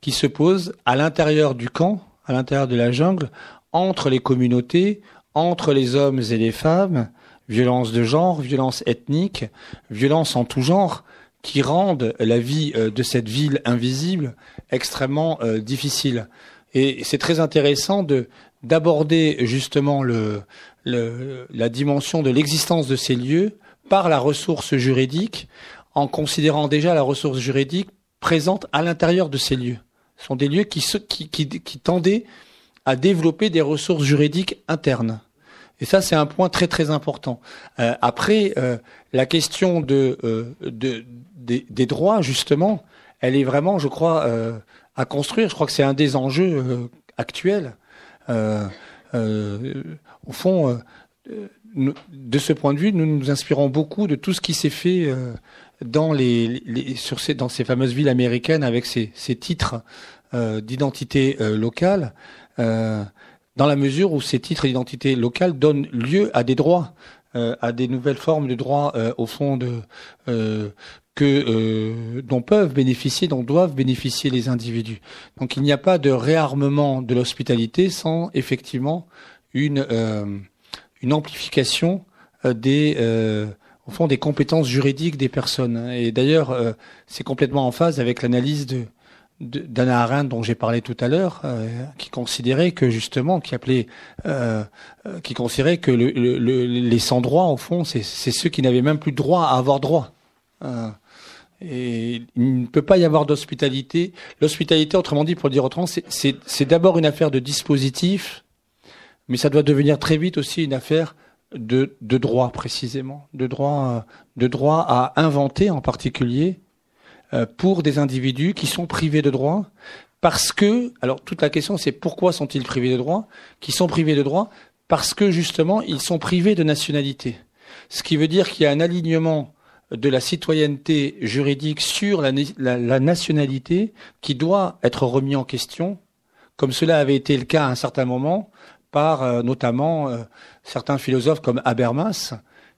qui se posent à l'intérieur du camp, à l'intérieur de la jungle, entre les communautés, entre les hommes et les femmes, violence de genre, violence ethnique, violence en tout genre, qui rendent la vie euh, de cette ville invisible extrêmement euh, difficile. Et c'est très intéressant de d'aborder justement le, le, la dimension de l'existence de ces lieux par la ressource juridique en considérant déjà la ressource juridique présente à l'intérieur de ces lieux. Ce sont des lieux qui, qui, qui, tendaient à développer des ressources juridiques internes. Et ça, c'est un point très très important. Euh, après, euh, la question de, euh, de des, droits, justement, elle est vraiment, je crois, à construire. Je crois que c'est un des enjeux actuels. au fond, de ce point de vue, nous nous inspirons beaucoup de tout ce qui s'est fait dans les, sur ces, dans ces fameuses villes américaines avec ces, ces titres euh, d'identité euh, locale, euh, dans la mesure où ces titres d'identité locale donnent lieu à des droits, euh, à des nouvelles formes de droits au fond de que dont peuvent bénéficier, dont doivent bénéficier les individus. Donc il n'y a pas de réarmement de l'hospitalité sans effectivement une une amplification des au fond des compétences juridiques des personnes. Et d'ailleurs, euh, c'est complètement en phase avec l'analyse de d'Anna Arendt dont j'ai parlé tout à l'heure, euh, qui considérait que justement, qui appelait, euh, qui considérait que le, le, les sans droit, au fond, c'est ceux qui n'avaient même plus droit à avoir droit. et il ne peut pas y avoir d'hospitalité. L'hospitalité, autrement dit, pour le dire autrement, c'est d'abord une affaire de dispositif, mais ça doit devenir très vite aussi une affaire de, de droit précisément, de droit, de droit à inventer en particulier euh, pour des individus qui sont privés de droit parce que, alors toute la question c'est pourquoi sont-ils privés de droit Qui sont privés de droit parce que justement ils sont privés de nationalité. Ce qui veut dire qu'il y a un alignement de la citoyenneté juridique sur la, nationalité qui doit être remis en question, comme cela avait été le cas à un certain moment par euh, notamment euh, certains philosophes comme Habermas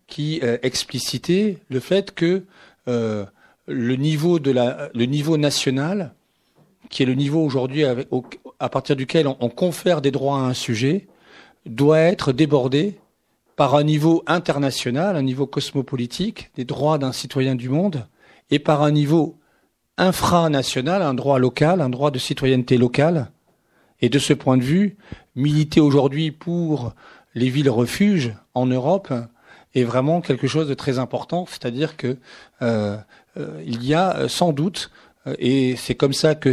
qui euh, explicitaient le fait que euh, le niveau de la, le niveau national, qui est le niveau aujourd'hui à partir duquel on, confère des droits à un sujet, doit être débordé par un niveau international, un niveau cosmopolitique, des droits d'un citoyen du monde, et par un niveau infranational, un droit local, un droit de citoyenneté locale. Et de ce point de vue, militer aujourd'hui pour les villes refuges en Europe est vraiment quelque chose de très important, c'est-à-dire que euh, il y a euh, sans doute, et c'est comme ça que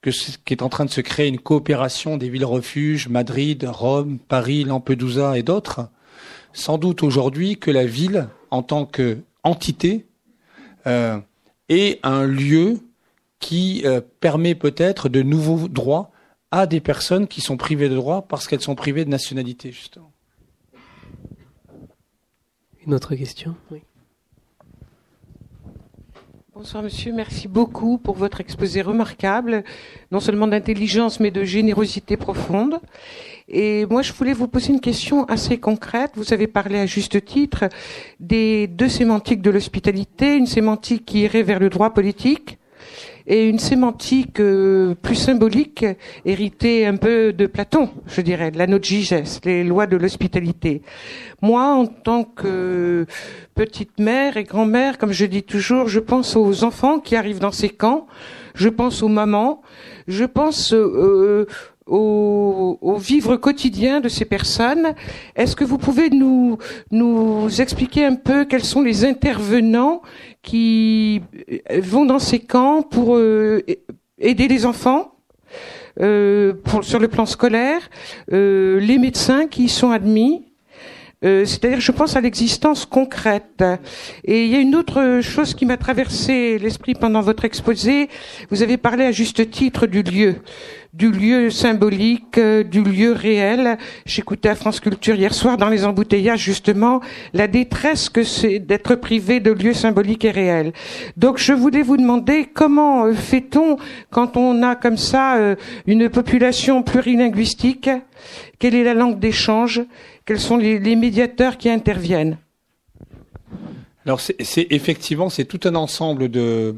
que qu'est en train de se créer une coopération des villes refuges, Madrid, Rome, Paris, Lampedusa et d'autres. Sans doute aujourd'hui que la ville, en tant que entité, est un lieu qui permet peut-être de nouveaux droits à des personnes qui sont privées de droits parce qu'elles sont privées de nationalité, justement. Une autre question? Oui. Bonsoir monsieur, merci beaucoup pour votre exposé remarquable, non seulement d'intelligence mais de générosité profonde. Et moi je voulais vous poser une question assez concrète. Vous avez parlé à juste titre des deux sémantiques de l'hospitalité, une sémantique qui irait vers le droit politique et une sémantique euh, plus symbolique, héritée un peu de Platon, je dirais, de la nogiges, les lois de l'hospitalité. Moi, en tant que petite mère et grand-mère, comme je dis toujours, je pense aux enfants qui arrivent dans ces camps, je pense aux mamans, je pense euh, au, au, vivre quotidien de ces personnes. Est-ce que vous pouvez nous, nous expliquer un peu quels sont les intervenants qui vont dans ces camps pour euh, aider les enfants euh, pour, sur le plan scolaire, euh, les médecins qui y sont admis, euh, c'est-à-dire, je pense à l'existence concrète. Et il y a une autre chose qui m'a traversé l'esprit pendant votre exposé. Vous avez parlé à juste titre du lieu, du lieu symbolique, euh, du lieu réel. J'écoutais à France Culture hier soir dans les embouteillages justement la détresse que c'est d'être privé de lieux symboliques et réels. Donc, je voulais vous demander comment euh, fait-on quand on a comme ça une population plurilinguistique? Quelle est la langue d'échange? Quels sont les, médiateurs qui interviennent? Alors c'est effectivement c'est tout un ensemble de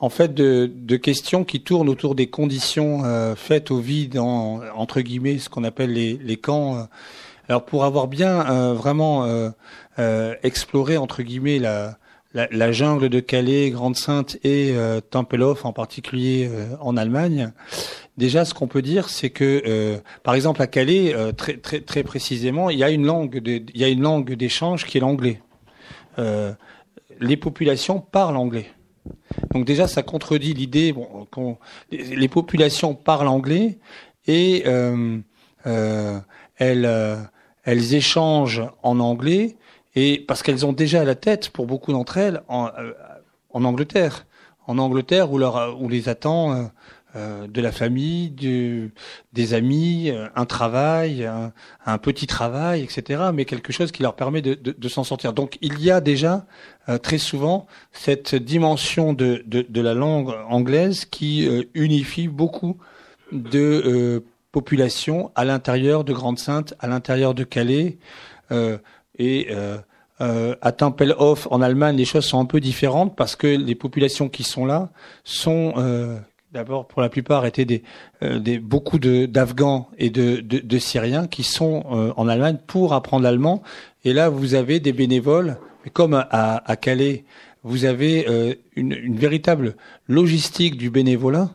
en fait de, questions qui tournent autour des conditions euh, faites au vide entre guillemets ce qu'on appelle les, camps. Alors pour avoir bien euh, vraiment euh, exploré entre guillemets la, la, jungle de Calais, Grande Sainte et Tempelhof en particulier en Allemagne, Déjà, ce qu'on peut dire, c'est que, euh, par exemple, à Calais, euh, très, très, très précisément, il y a une langue, il y a une langue d'échange qui est l'anglais. Euh, les populations parlent anglais. Donc déjà, ça contredit l'idée bon, les populations parlent anglais et elles, elles échangent en anglais et parce qu'elles ont déjà la tête pour beaucoup d'entre elles en, en Angleterre, en Angleterre où, leur, où les attend euh, de la famille, des amis, euh, un travail, un, petit travail, etc. Mais quelque chose qui leur permet de, s'en sortir. Donc il y a déjà euh, très souvent cette dimension de, la langue anglaise qui unifie beaucoup de populations à l'intérieur de Grande-Sainte, à l'intérieur de Calais et à Tempelhof en Allemagne, les choses sont un peu différentes parce que les populations qui sont là sont d'abord pour la plupart étaient des, euh, beaucoup d'Afghans et de, Syriens qui sont euh, en Allemagne pour apprendre l'allemand. Et là, vous avez des bénévoles, comme à, Calais, vous avez euh, une, une, véritable logistique du bénévolat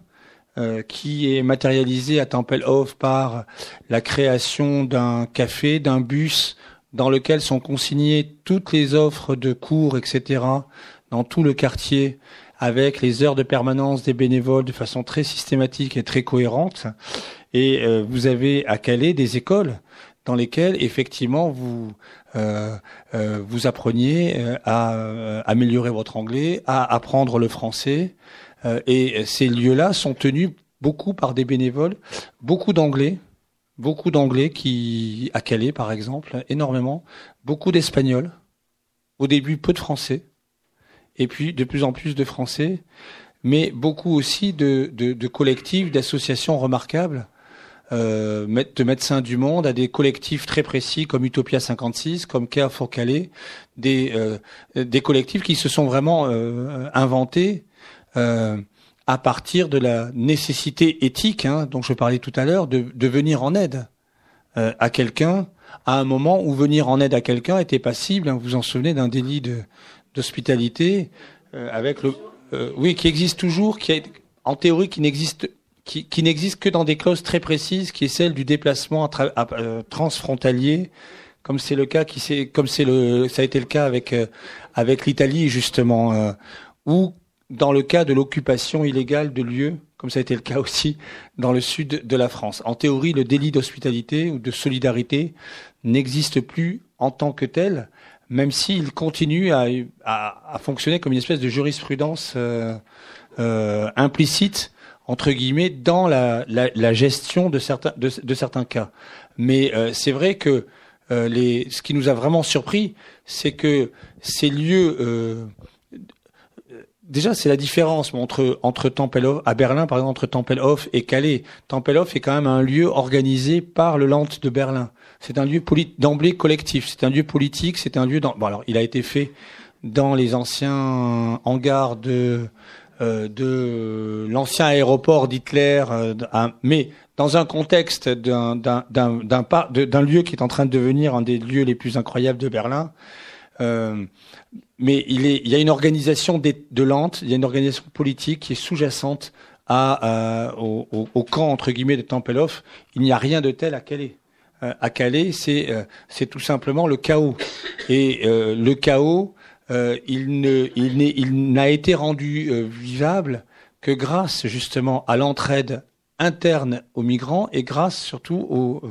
qui est matérialisée à Tempelhof par la création d'un café, d'un bus dans lequel sont consignées toutes les offres de cours, etc., dans tout le quartier avec les heures de permanence des bénévoles de façon très systématique et très cohérente. Et euh, vous avez à Calais des écoles dans lesquelles effectivement vous euh, euh, vous appreniez à améliorer votre anglais, à apprendre le français. et ces lieux-là sont tenus beaucoup par des bénévoles, beaucoup d'anglais, beaucoup d'anglais qui à Calais par exemple, énormément, beaucoup d'espagnols. Au début, peu de français et puis de plus en plus de Français, mais beaucoup aussi de, de, de collectifs, d'associations remarquables, euh, de médecins du monde, à des collectifs très précis comme Utopia 56, comme Care for Calais, des, euh, des collectifs qui se sont vraiment euh, inventés euh, à partir de la nécessité éthique hein, dont je parlais tout à l'heure, de, de venir en aide euh, à quelqu'un à un moment où venir en aide à quelqu'un était passible, hein, vous vous en souvenez d'un délit de, d'hospitalité euh, avec le euh, oui qui existe toujours, qui est en théorie qui n'existe qui, n'existe que dans des clauses très précises, qui est celle du déplacement euh, transfrontalier, comme c'est le cas qui c'est comme c'est le ça a été le cas avec avec l'Italie justement, ou dans le cas de l'occupation illégale de lieux, comme ça a été le cas aussi dans le sud de la France. En théorie, le délit d'hospitalité ou de solidarité n'existe plus en tant que tel, même s'il continue à, à, à, fonctionner comme une espèce de jurisprudence euh, euh, implicite entre guillemets dans la, la, la gestion de certains de, certains cas. Mais euh, c'est vrai que euh, les, ce qui nous a vraiment surpris, c'est que ces lieux euh, déjà, c'est la différence entre entre Tempelhof à Berlin, par exemple, entre Tempelhof et Calais. Tempelhof est quand même un lieu organisé par le Land de Berlin. C'est un lieu d'emblée collectif. C'est un lieu politique. C'est un lieu. Dans... Bon, alors, il a été fait dans les anciens hangars de euh, de l'ancien aéroport d'Hitler, euh, mais dans un contexte d'un lieu qui est en train de devenir un des lieux les plus incroyables de Berlin. Euh, mais il, est, il y a une organisation de, Lente, il y a une organisation politique qui est sous-jacente à, au, au, camp entre guillemets de Tempelhof, il n'y a rien de tel à Calais. À Calais, c'est c'est tout simplement le chaos. Et le chaos, il il, n'a été rendu vivable que grâce justement à l'entraide interne aux migrants et grâce surtout au,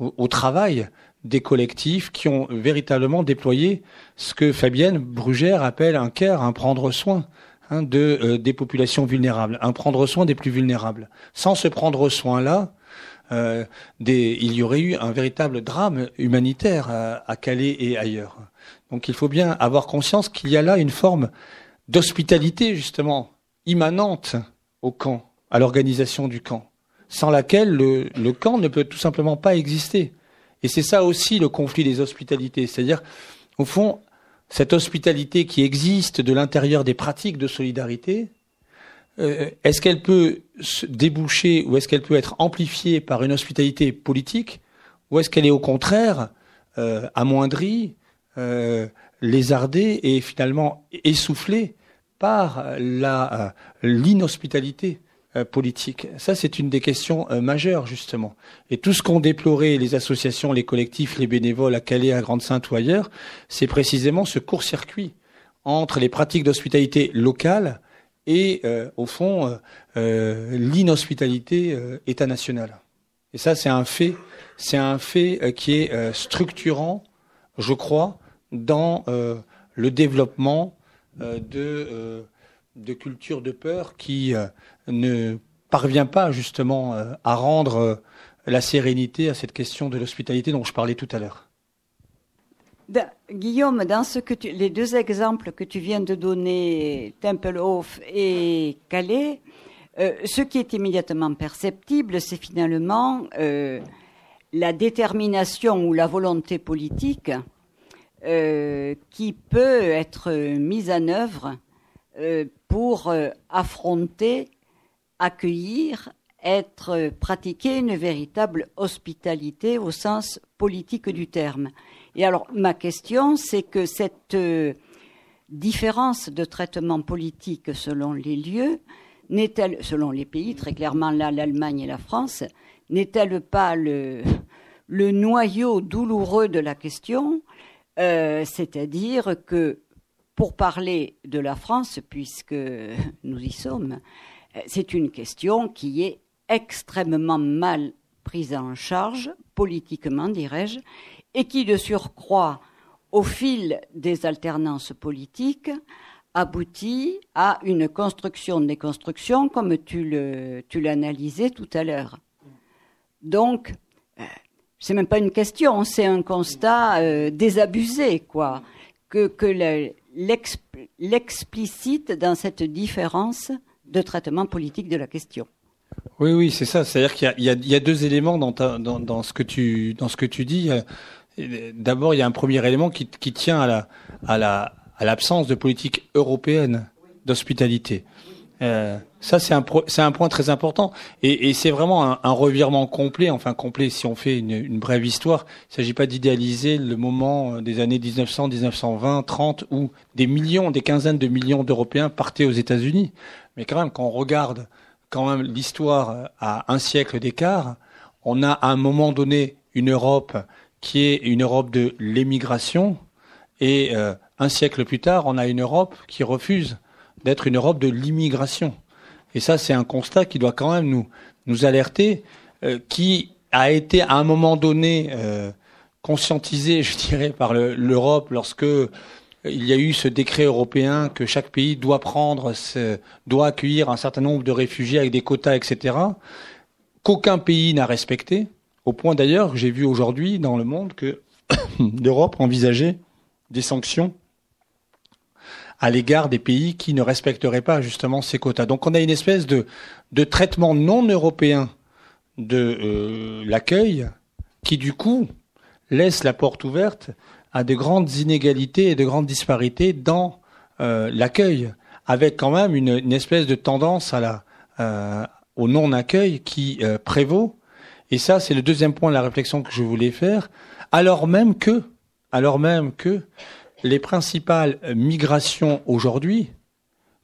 au, au, travail des collectifs qui ont véritablement déployé ce que Fabienne Brugère appelle un care, un prendre soin hein, de, euh, des populations vulnérables, un prendre soin des plus vulnérables. Sans ce prendre soin-là, euh, il y aurait eu un véritable drame humanitaire à, Calais et ailleurs. Donc il faut bien avoir conscience qu'il y a là une forme d'hospitalité justement immanente au camp, à l'organisation du camp, sans laquelle le, le camp ne peut tout simplement pas exister. Et c'est ça aussi le conflit des hospitalités. C'est-à-dire, au fond, cette hospitalité qui existe de l'intérieur des pratiques de solidarité, euh, est-ce qu'elle peut se déboucher ou est-ce qu'elle peut être amplifiée par une hospitalité politique ou est-ce qu'elle est au contraire euh, amoindrie, euh, lézardée et finalement essoufflée par la l'inhospitalité euh, politique? Ça, c'est une des questions euh, majeures, justement. Et tout ce qu'ont déploré les associations, les collectifs, les bénévoles à Calais, à Grande-Sainte ou ailleurs, c'est précisément ce court-circuit entre les pratiques d'hospitalité locale et, euh, au fond, l'inhospitalité état national. Et ça, c'est un fait, c'est un fait qui est structurant, je crois, dans le développement de de culture de peur qui euh, ne parvient pas justement euh, à rendre euh, la sérénité à cette question de l'hospitalité dont je parlais tout à l'heure. Guillaume, dans ce que les deux exemples que tu viens de donner, Tempelhof et Calais, ce qui est immédiatement perceptible, c'est finalement la détermination ou la volonté politique qui peut être mise en œuvre pour euh, affronter, accueillir, être pratiquer une véritable hospitalité au sens politique du terme. Et alors ma question, c'est que cette euh, différence de traitement politique selon les lieux, n'est-elle, selon les pays, très clairement là l'Allemagne et la France, n'est-elle pas le, noyau douloureux de la question, euh, c'est-à-dire que pour parler de la France, puisque nous y sommes, c'est une question qui est extrêmement mal prise en charge, politiquement dirais-je, et qui de surcroît, au fil des alternances politiques, aboutit à une construction des constructions comme tu l'analysais tout à l'heure. Donc, euh, c'est même pas une question, c'est un constat euh, désabusé, quoi. Que, l'explicite dans cette différence de traitement politique de la question. Oui, oui, c'est ça. C'est-à-dire qu'il y, a, deux éléments dans ce que tu dis. D'abord, il y a un premier élément qui, qui tient à la, à la, à l'absence de politique européenne d'hospitalité. Euh, ça, c'est un, c'est un point très important. Et, et c'est vraiment un, un, revirement complet, enfin complet si on fait une, une brève histoire. Il ne s'agit pas d'idéaliser le moment des années 1900, 1920, 30, où des millions, des quinzaines de millions d'Européens partaient aux États-Unis. Mais quand même, quand on regarde quand même l'histoire à un siècle d'écart, on a à un moment donné une Europe qui est une Europe de l'émigration, et euh, un siècle plus tard, on a une Europe qui refuse d'être une Europe de l'immigration. Et ça, c'est un constat qui doit quand même nous, nous alerter, euh, qui a été à un moment donné euh, conscientisé, je dirais, par l'Europe lorsque euh, il y a eu ce décret européen que chaque pays doit prendre, doit accueillir un certain nombre de réfugiés avec des quotas, etc., qu'aucun pays n'a respecté, au point d'ailleurs que j'ai vu aujourd'hui dans le monde que l'Europe envisageait des sanctions à l'égard des pays qui ne respecteraient pas justement ces quotas. Donc on a une espèce de, traitement non européen de euh, l'accueil qui du coup laisse la porte ouverte à de grandes inégalités et de grandes disparités dans euh, l'accueil, avec quand même une, espèce de tendance euh, au non-accueil qui prévaut. Et ça, c'est le deuxième point de la réflexion que je voulais faire, alors même que, alors même que les principales migrations aujourd'hui,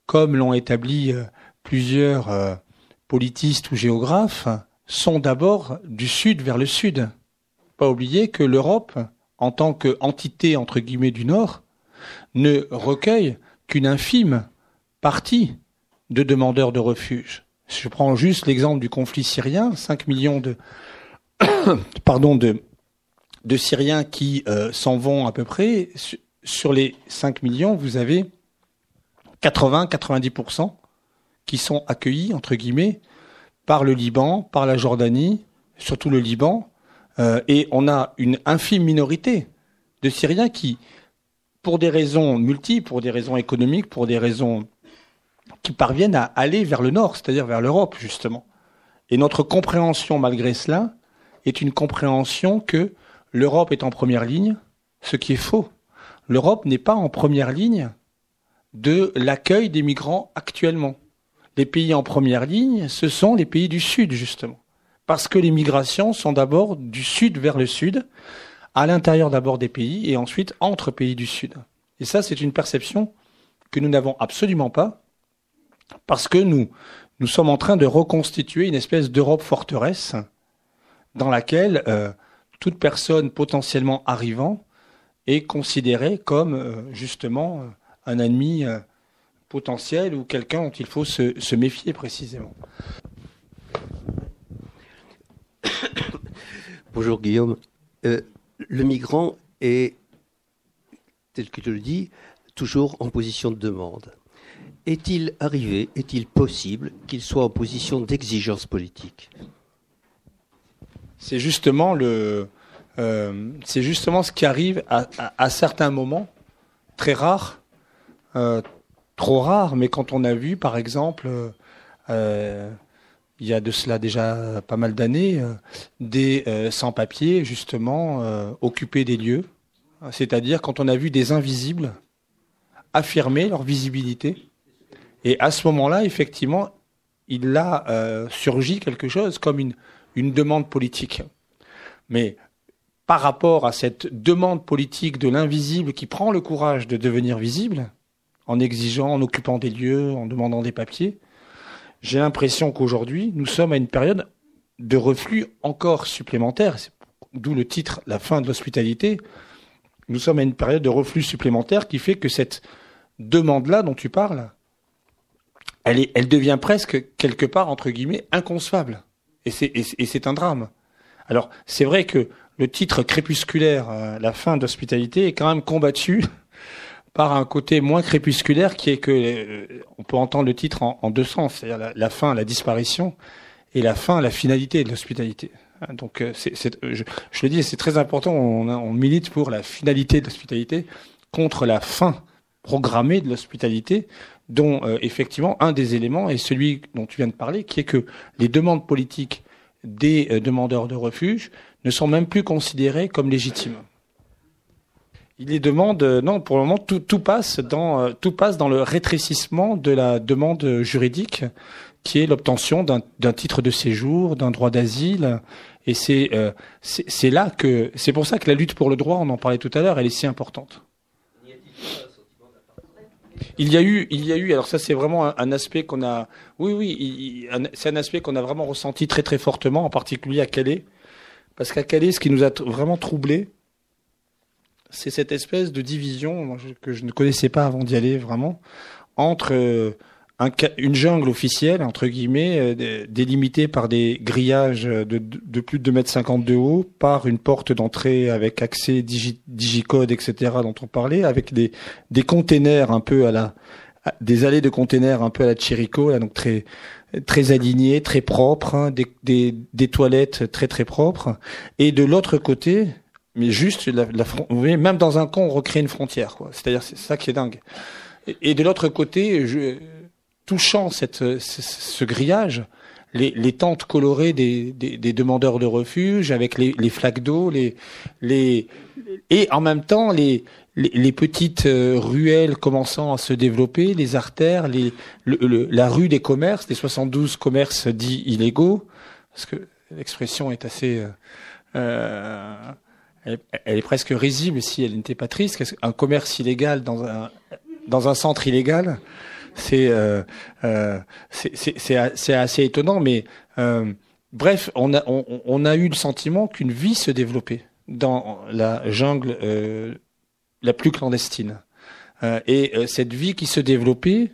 comme l'ont établi euh, plusieurs euh, politistes ou géographes, sont d'abord du sud vers le sud. Pas oublier que l'Europe, en tant qu'entité entre guillemets du Nord, ne recueille qu'une infime partie de demandeurs de refuge. Je prends juste l'exemple du conflit syrien, 5 millions de, pardon, de, Syriens qui euh, s'en vont à peu près. Sur les 5 millions, vous avez 80-90% qui sont accueillis, entre guillemets, par le Liban, par la Jordanie, surtout le Liban, euh, et on a une infime minorité de Syriens qui, pour des raisons multiples, pour des raisons économiques, pour des raisons qui parviennent à aller vers le nord, c'est-à-dire vers l'Europe, justement. Et notre compréhension, malgré cela, est une compréhension que l'Europe est en première ligne, ce qui est faux. L'Europe n'est pas en première ligne de l'accueil des migrants actuellement les pays en première ligne, ce sont les pays du Sud, justement. Parce que les migrations sont d'abord du Sud vers le Sud, à l'intérieur d'abord des pays et ensuite entre pays du Sud. Et ça, c'est une perception que nous n'avons absolument pas, parce que nous, nous sommes en train de reconstituer une espèce d'Europe forteresse dans laquelle euh, toute personne potentiellement arrivant est considérée comme euh, justement euh, un ennemi potentiel ou quelqu'un dont il faut se, méfier précisément. Bonjour Guillaume. Le migrant est, tel que tu le dis, toujours en position de demande. Est-il arrivé, est-il possible qu'il soit en position d'exigence politique? C'est justement le, euh, c'est justement ce qui arrive à, certains moments, très rares, euh, trop rare, mais quand on a vu, par exemple, euh, il y a de cela déjà pas mal d'années, des sans-papiers, justement, occuper des lieux, c'est-à-dire quand on a vu des invisibles affirmer leur visibilité, et à ce moment-là, effectivement, il a surgi quelque chose comme une, une demande politique. Mais par rapport à cette demande politique de l'invisible qui prend le courage de devenir visible, en exigeant, en occupant des lieux, en demandant des papiers. J'ai l'impression qu'aujourd'hui, nous sommes à une période de reflux encore supplémentaire, d'où le titre La fin de l'hospitalité. Nous sommes à une période de reflux supplémentaire qui fait que cette demande-là dont tu parles, elle, est, elle devient presque quelque part, entre guillemets, inconcevable. Et c'est un drame. Alors, c'est vrai que le titre crépusculaire, euh, La fin d'hospitalité, est quand même combattu par un côté moins crépusculaire qui est que euh, on peut entendre le titre en, deux sens, c'est-à-dire la, fin, la disparition, et la fin, la finalité de l'hospitalité. Hein, donc, euh, c'est, je, je, le dis, c'est très important. On, on, milite pour la finalité de l'hospitalité contre la fin programmée de l'hospitalité, dont euh, effectivement un des éléments est celui dont tu viens de parler, qui est que les demandes politiques des demandeurs de refuge ne sont même plus considérées comme légitimes. Il les demande, euh, non, pour le moment, tout, passe dans, euh, tout passe dans le rétrécissement de la demande juridique, qui est l'obtention d'un titre de séjour, d'un droit d'asile. Et c'est euh, c'est là que, c'est pour ça que la lutte pour le droit, on en parlait tout à l'heure, elle est si importante. Il y a eu, il y a eu. Alors ça, c'est vraiment un, aspect qu'on a. Oui, oui, c'est un aspect qu'on a vraiment ressenti très très fortement, en particulier à Calais, parce qu'à Calais, ce qui nous a vraiment troublé, c'est cette espèce de division que je ne connaissais pas avant d'y aller vraiment entre euh, une jungle officielle entre guillemets euh, délimitée par des grillages de, plus de 2 mètres 50 de haut, par une porte d'entrée avec accès digicode etc dont on parlait, avec des des containers un peu à la des allées de containers un peu à la Chirico là donc très très alignés, très propres, hein, des, des, des toilettes très très propres, et de l'autre côté mais juste, la, la, vous voyez, même dans un camp, on recrée une frontière. Quoi. C'est-à-dire, c'est ça qui est dingue. Et, de l'autre côté, je, touchant cette, ce, grillage, les, tentes colorées des, des, demandeurs de refuge, avec les, les flaques d'eau, les, les, et en même temps les, les, petites euh, ruelles commençant à se développer, les artères, les, le, la rue des commerces, les 72 commerces dits illégaux, parce que l'expression est assez... Euh, euh elle, est presque risible si elle n'était pas triste. Un commerce illégal dans un, dans un centre illégal, c'est c'est assez étonnant, mais bref, on a on, a eu le sentiment qu'une vie se développait dans la jungle la plus clandestine. et cette vie qui se développait,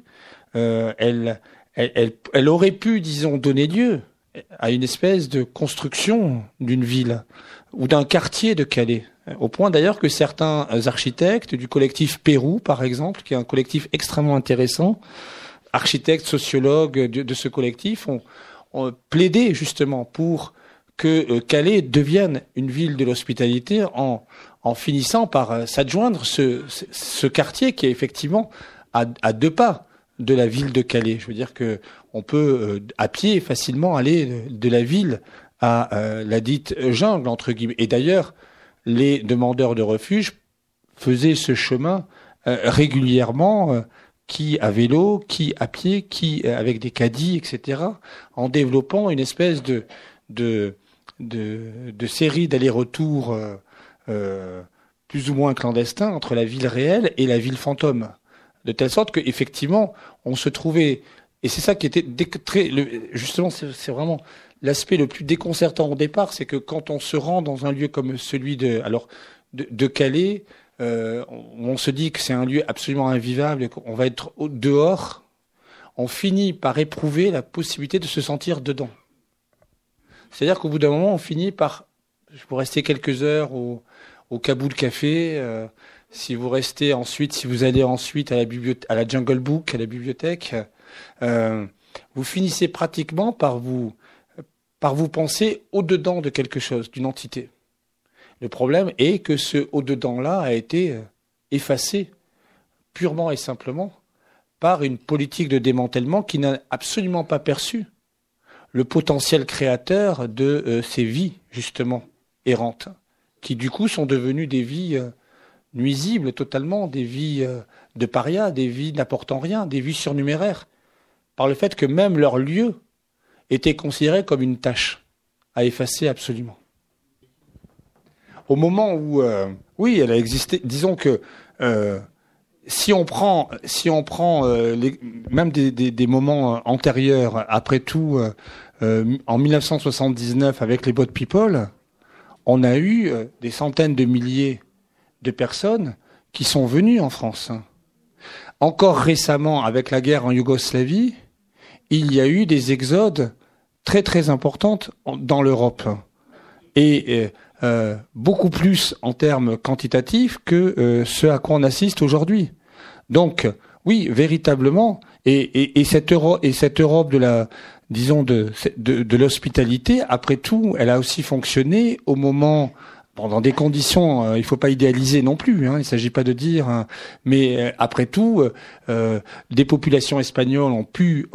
elle, elle, elle, aurait pu, disons, donner lieu à une espèce de construction d'une ville ou d'un quartier de Calais. Au point d'ailleurs que certains architectes du collectif Pérou, par exemple, qui est un collectif extrêmement intéressant, architectes, sociologues de, ce collectif, ont, plaidé justement pour que euh, Calais devienne une ville de l'hospitalité en, finissant par euh, s'adjoindre ce, ce, quartier qui est effectivement à, à deux pas de la ville de Calais. Je veux dire que on peut euh, à pied facilement aller de la ville à euh, la dite jungle entre guillemets. Et d'ailleurs, les demandeurs de refuge faisaient ce chemin euh, régulièrement, qui à vélo, qui à pied, qui avec des caddies, etc., en développant une espèce de série d'allers-retours plus ou moins clandestins entre la ville réelle et la ville fantôme de telle sorte qu'effectivement, on se trouvait, et c'est ça qui était justement, c'est vraiment l'aspect le plus déconcertant au départ, c'est que quand on se rend dans un lieu comme celui de, alors, de, Calais, euh, on, se dit que c'est un lieu absolument invivable, qu'on va être dehors, on finit par éprouver la possibilité de se sentir dedans. C'est-à-dire qu'au bout d'un moment, on finit par, pour rester quelques heures au, au Kaboul Café, euh, si vous restez ensuite, si vous allez ensuite à la, à la Jungle Book, à la bibliothèque, euh, vous finissez pratiquement par vous, par vous penser au-dedans de quelque chose, d'une entité. Le problème est que ce au-dedans-là a été euh, effacé purement et simplement par une politique de démantèlement qui n'a absolument pas perçu le potentiel créateur de euh, ces vies, justement, errantes, qui du coup sont devenues des vies nuisibles totalement, des vies euh, de parias, des vies n'apportant rien, des vies surnuméraires, par le fait que même leur lieu était considéré comme une tâche à effacer absolument. Au moment où, euh, oui, elle a existé, disons que euh, si on prend, si on prend les, même des, des, moments antérieurs, après tout, en 1979 avec les Bot People, on a eu des centaines de milliers de personnes qui sont venues en France. Encore récemment, avec la guerre en Yougoslavie, il y a eu des exodes très très importantes dans l'Europe et euh, euh, beaucoup plus en termes quantitatifs que euh, ce à quoi on assiste aujourd'hui. Donc oui, véritablement, et, et cette Europe de la, disons de, de l'hospitalité, après tout, elle a aussi fonctionné au moment dans des conditions, euh, il faut pas idéaliser non plus. Hein, il s'agit pas de dire, hein, mais euh, après tout, euh, des populations espagnoles ont pu,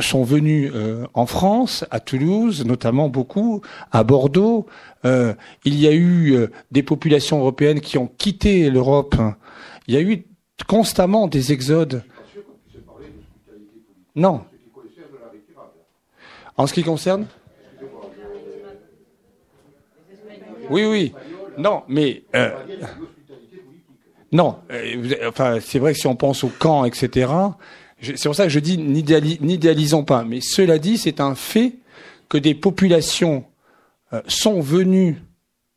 sont venues en France, à Toulouse, notamment beaucoup, à Bordeaux. il y a eu des populations européennes qui ont quitté l'Europe. Il y a eu constamment des exodes. Non. En ce qui concerne Oui, oui. Non, mais euh, non. Euh, enfin, c'est vrai que si on pense au camp, etc. C'est pour ça que je dis n'idéalisons pas. Mais cela dit, c'est un fait que des populations euh, sont venues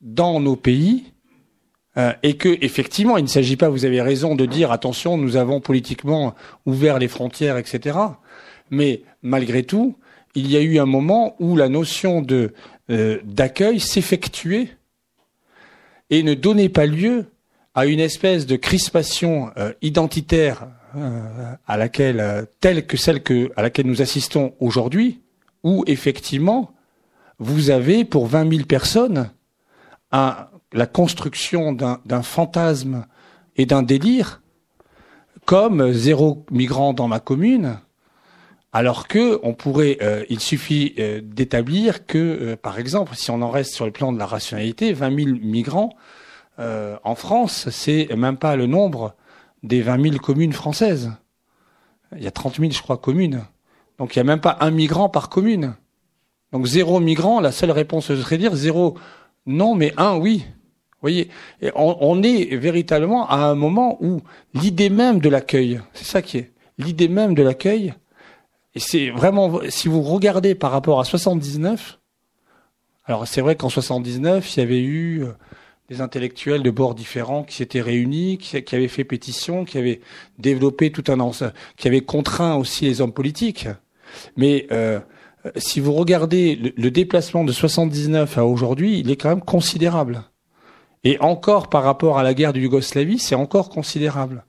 dans nos pays et que effectivement, il ne s'agit pas. Vous avez raison de dire attention, nous avons politiquement ouvert les frontières, etc. Mais malgré tout, il y a eu un moment où la notion de d'accueil s'effectuait et ne donnait pas lieu à une espèce de crispation euh, identitaire euh, à laquelle euh, telle que celle que à laquelle nous assistons aujourd'hui, où effectivement vous avez pour 20 000 personnes la construction d'un fantasme et d'un délire comme zéro migrant dans ma commune, alors que on pourrait, il suffit d'établir que, par exemple, si on en reste sur le plan de la rationalité, 20 000 migrants, euh, en France, c'est même pas le nombre des 20 000 communes françaises. Il y a 30 000, je crois, communes. Donc il n'y a même pas un migrant par commune. Donc zéro migrant, la seule réponse serait dire zéro non, mais un oui. Vous voyez, on, est véritablement à un moment où l'idée même de l'accueil, c'est ça qui est, l'idée même de l'accueil, c'est vraiment, si vous regardez par rapport à 79, alors c'est vrai qu'en 79, il y avait eu euh, des intellectuels de bords différents qui s'étaient réunis, qui, avaient fait pétition, qui avaient développé tout un ensemble, qui avaient contraint aussi les hommes politiques. Mais euh, si vous regardez le, le, déplacement de 79 à aujourd'hui, il est quand même considérable. Et encore par rapport à la guerre de Yougoslavie, c'est encore considérable.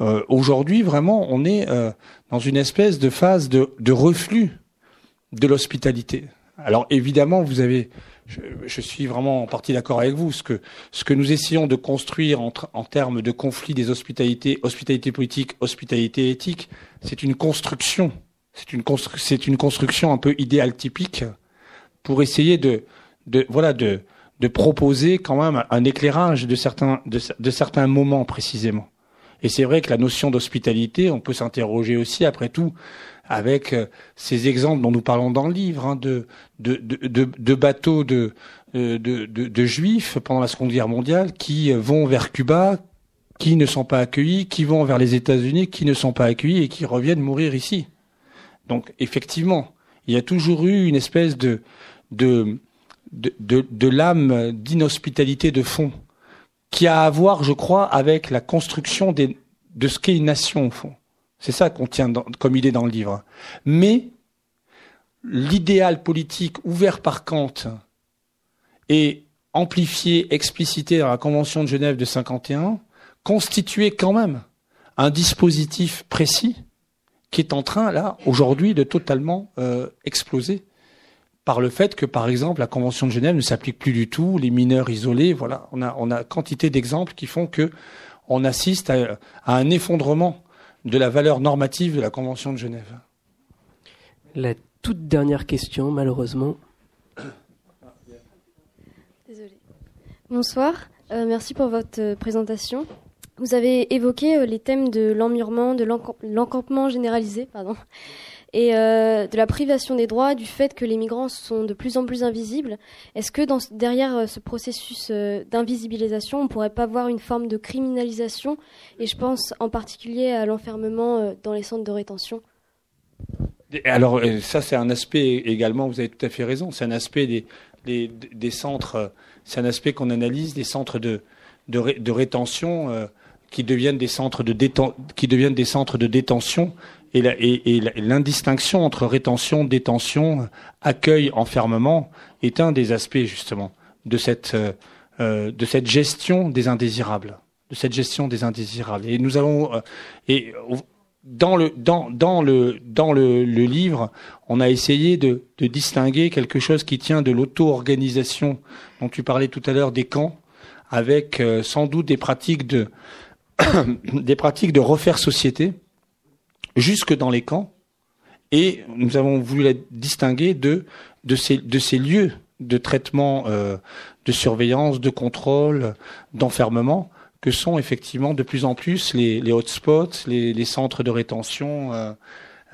Euh, aujourd'hui, vraiment, on est euh, dans une espèce de phase de, de reflux de l'hospitalité. Alors évidemment, vous avez, je, je, suis vraiment en partie d'accord avec vous, ce que ce que nous essayons de construire en, en termes de conflit des hospitalités, hospitalité politique, hospitalité éthique, c'est une construction, c'est une c'est une construction un peu idéale typique pour essayer de, de voilà de de proposer quand même un éclairage de certains de certains moments précisément. Et c'est vrai que la notion d'hospitalité, on peut s'interroger aussi, après tout, avec euh, ces exemples dont nous parlons dans le livre, hein, de, bateaux de, de, juifs pendant la Seconde Guerre mondiale qui vont vers Cuba, qui ne sont pas accueillis, qui vont vers les États-Unis, qui ne sont pas accueillis et qui reviennent mourir ici. Donc effectivement, il y a toujours eu une espèce de, de, lame d'inhospitalité de fond qui a à voir, je crois, avec la construction des, de ce qu'est une nation au fond. C'est ça qu'on tient dans, comme idée dans le livre. Mais l'idéal politique ouvert par Kant et amplifié, explicité dans la Convention de Genève de 51 constituait quand même un dispositif précis qui est en train, là, aujourd'hui, de totalement euh, exploser par le fait que, par exemple, la Convention de Genève ne s'applique plus du tout, les mineurs isolés, voilà, on a, on a quantité d'exemples qui font que on assiste à, à, un effondrement de la valeur normative de la Convention de Genève. La toute dernière question, malheureusement. Désolée. Bonsoir, euh, merci pour votre euh, présentation. Vous avez évoqué euh, les thèmes de l'emmurement, de l'encampement généralisé, pardon, et euh, de la privation des droits, du fait que les migrants sont de plus en plus invisibles. Est-ce que derrière euh, ce processus euh, d'invisibilisation, on ne pourrait pas voir une forme de criminalisation? Et je pense en particulier à l'enfermement dans les centres de rétention. Alors ça, c'est un aspect également, vous avez tout à fait raison, c'est un aspect des, centres, c'est un aspect qu'on analyse, des centres de, de, ré, de rétention. Qui deviennent des centres de détention et l'indistinction entre rétention, détention, accueil, enfermement est un des aspects justement de cette euh, de cette gestion des indésirables, de cette gestion des indésirables. Et nous allons euh, et dans le dans dans le dans le, livre, on a essayé de, distinguer quelque chose qui tient de l'auto-organisation dont tu parlais tout à l'heure des camps, avec euh, sans doute des pratiques de des pratiques de refaire société jusque dans les camps, et nous avons voulu la distinguer de, de, ces, de ces lieux de traitement, euh, de surveillance, de contrôle, d'enfermement, que sont effectivement de plus en plus les, les hotspots, les, les, centres de rétention, euh,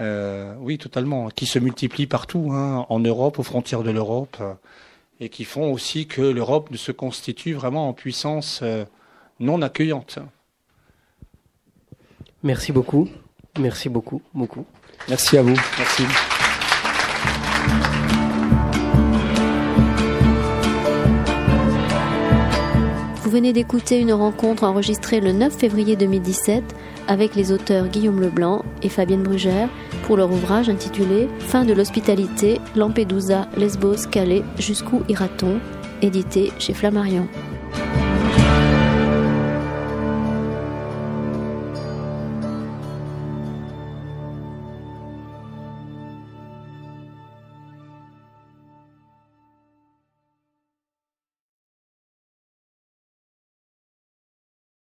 euh, oui, totalement, qui se multiplient partout, hein, en Europe, aux frontières de l'Europe, et qui font aussi que l'Europe se constitue vraiment en puissance euh, non accueillante. Merci beaucoup. Merci beaucoup, beaucoup. Merci à vous. Merci. Vous venez d'écouter une rencontre enregistrée le 9 février 2017 avec les auteurs Guillaume Leblanc et Fabienne Brugère pour leur ouvrage intitulé Fin de l'hospitalité, Lampedusa, Lesbos, Calais, jusqu'où ira-t-on? édité chez Flammarion.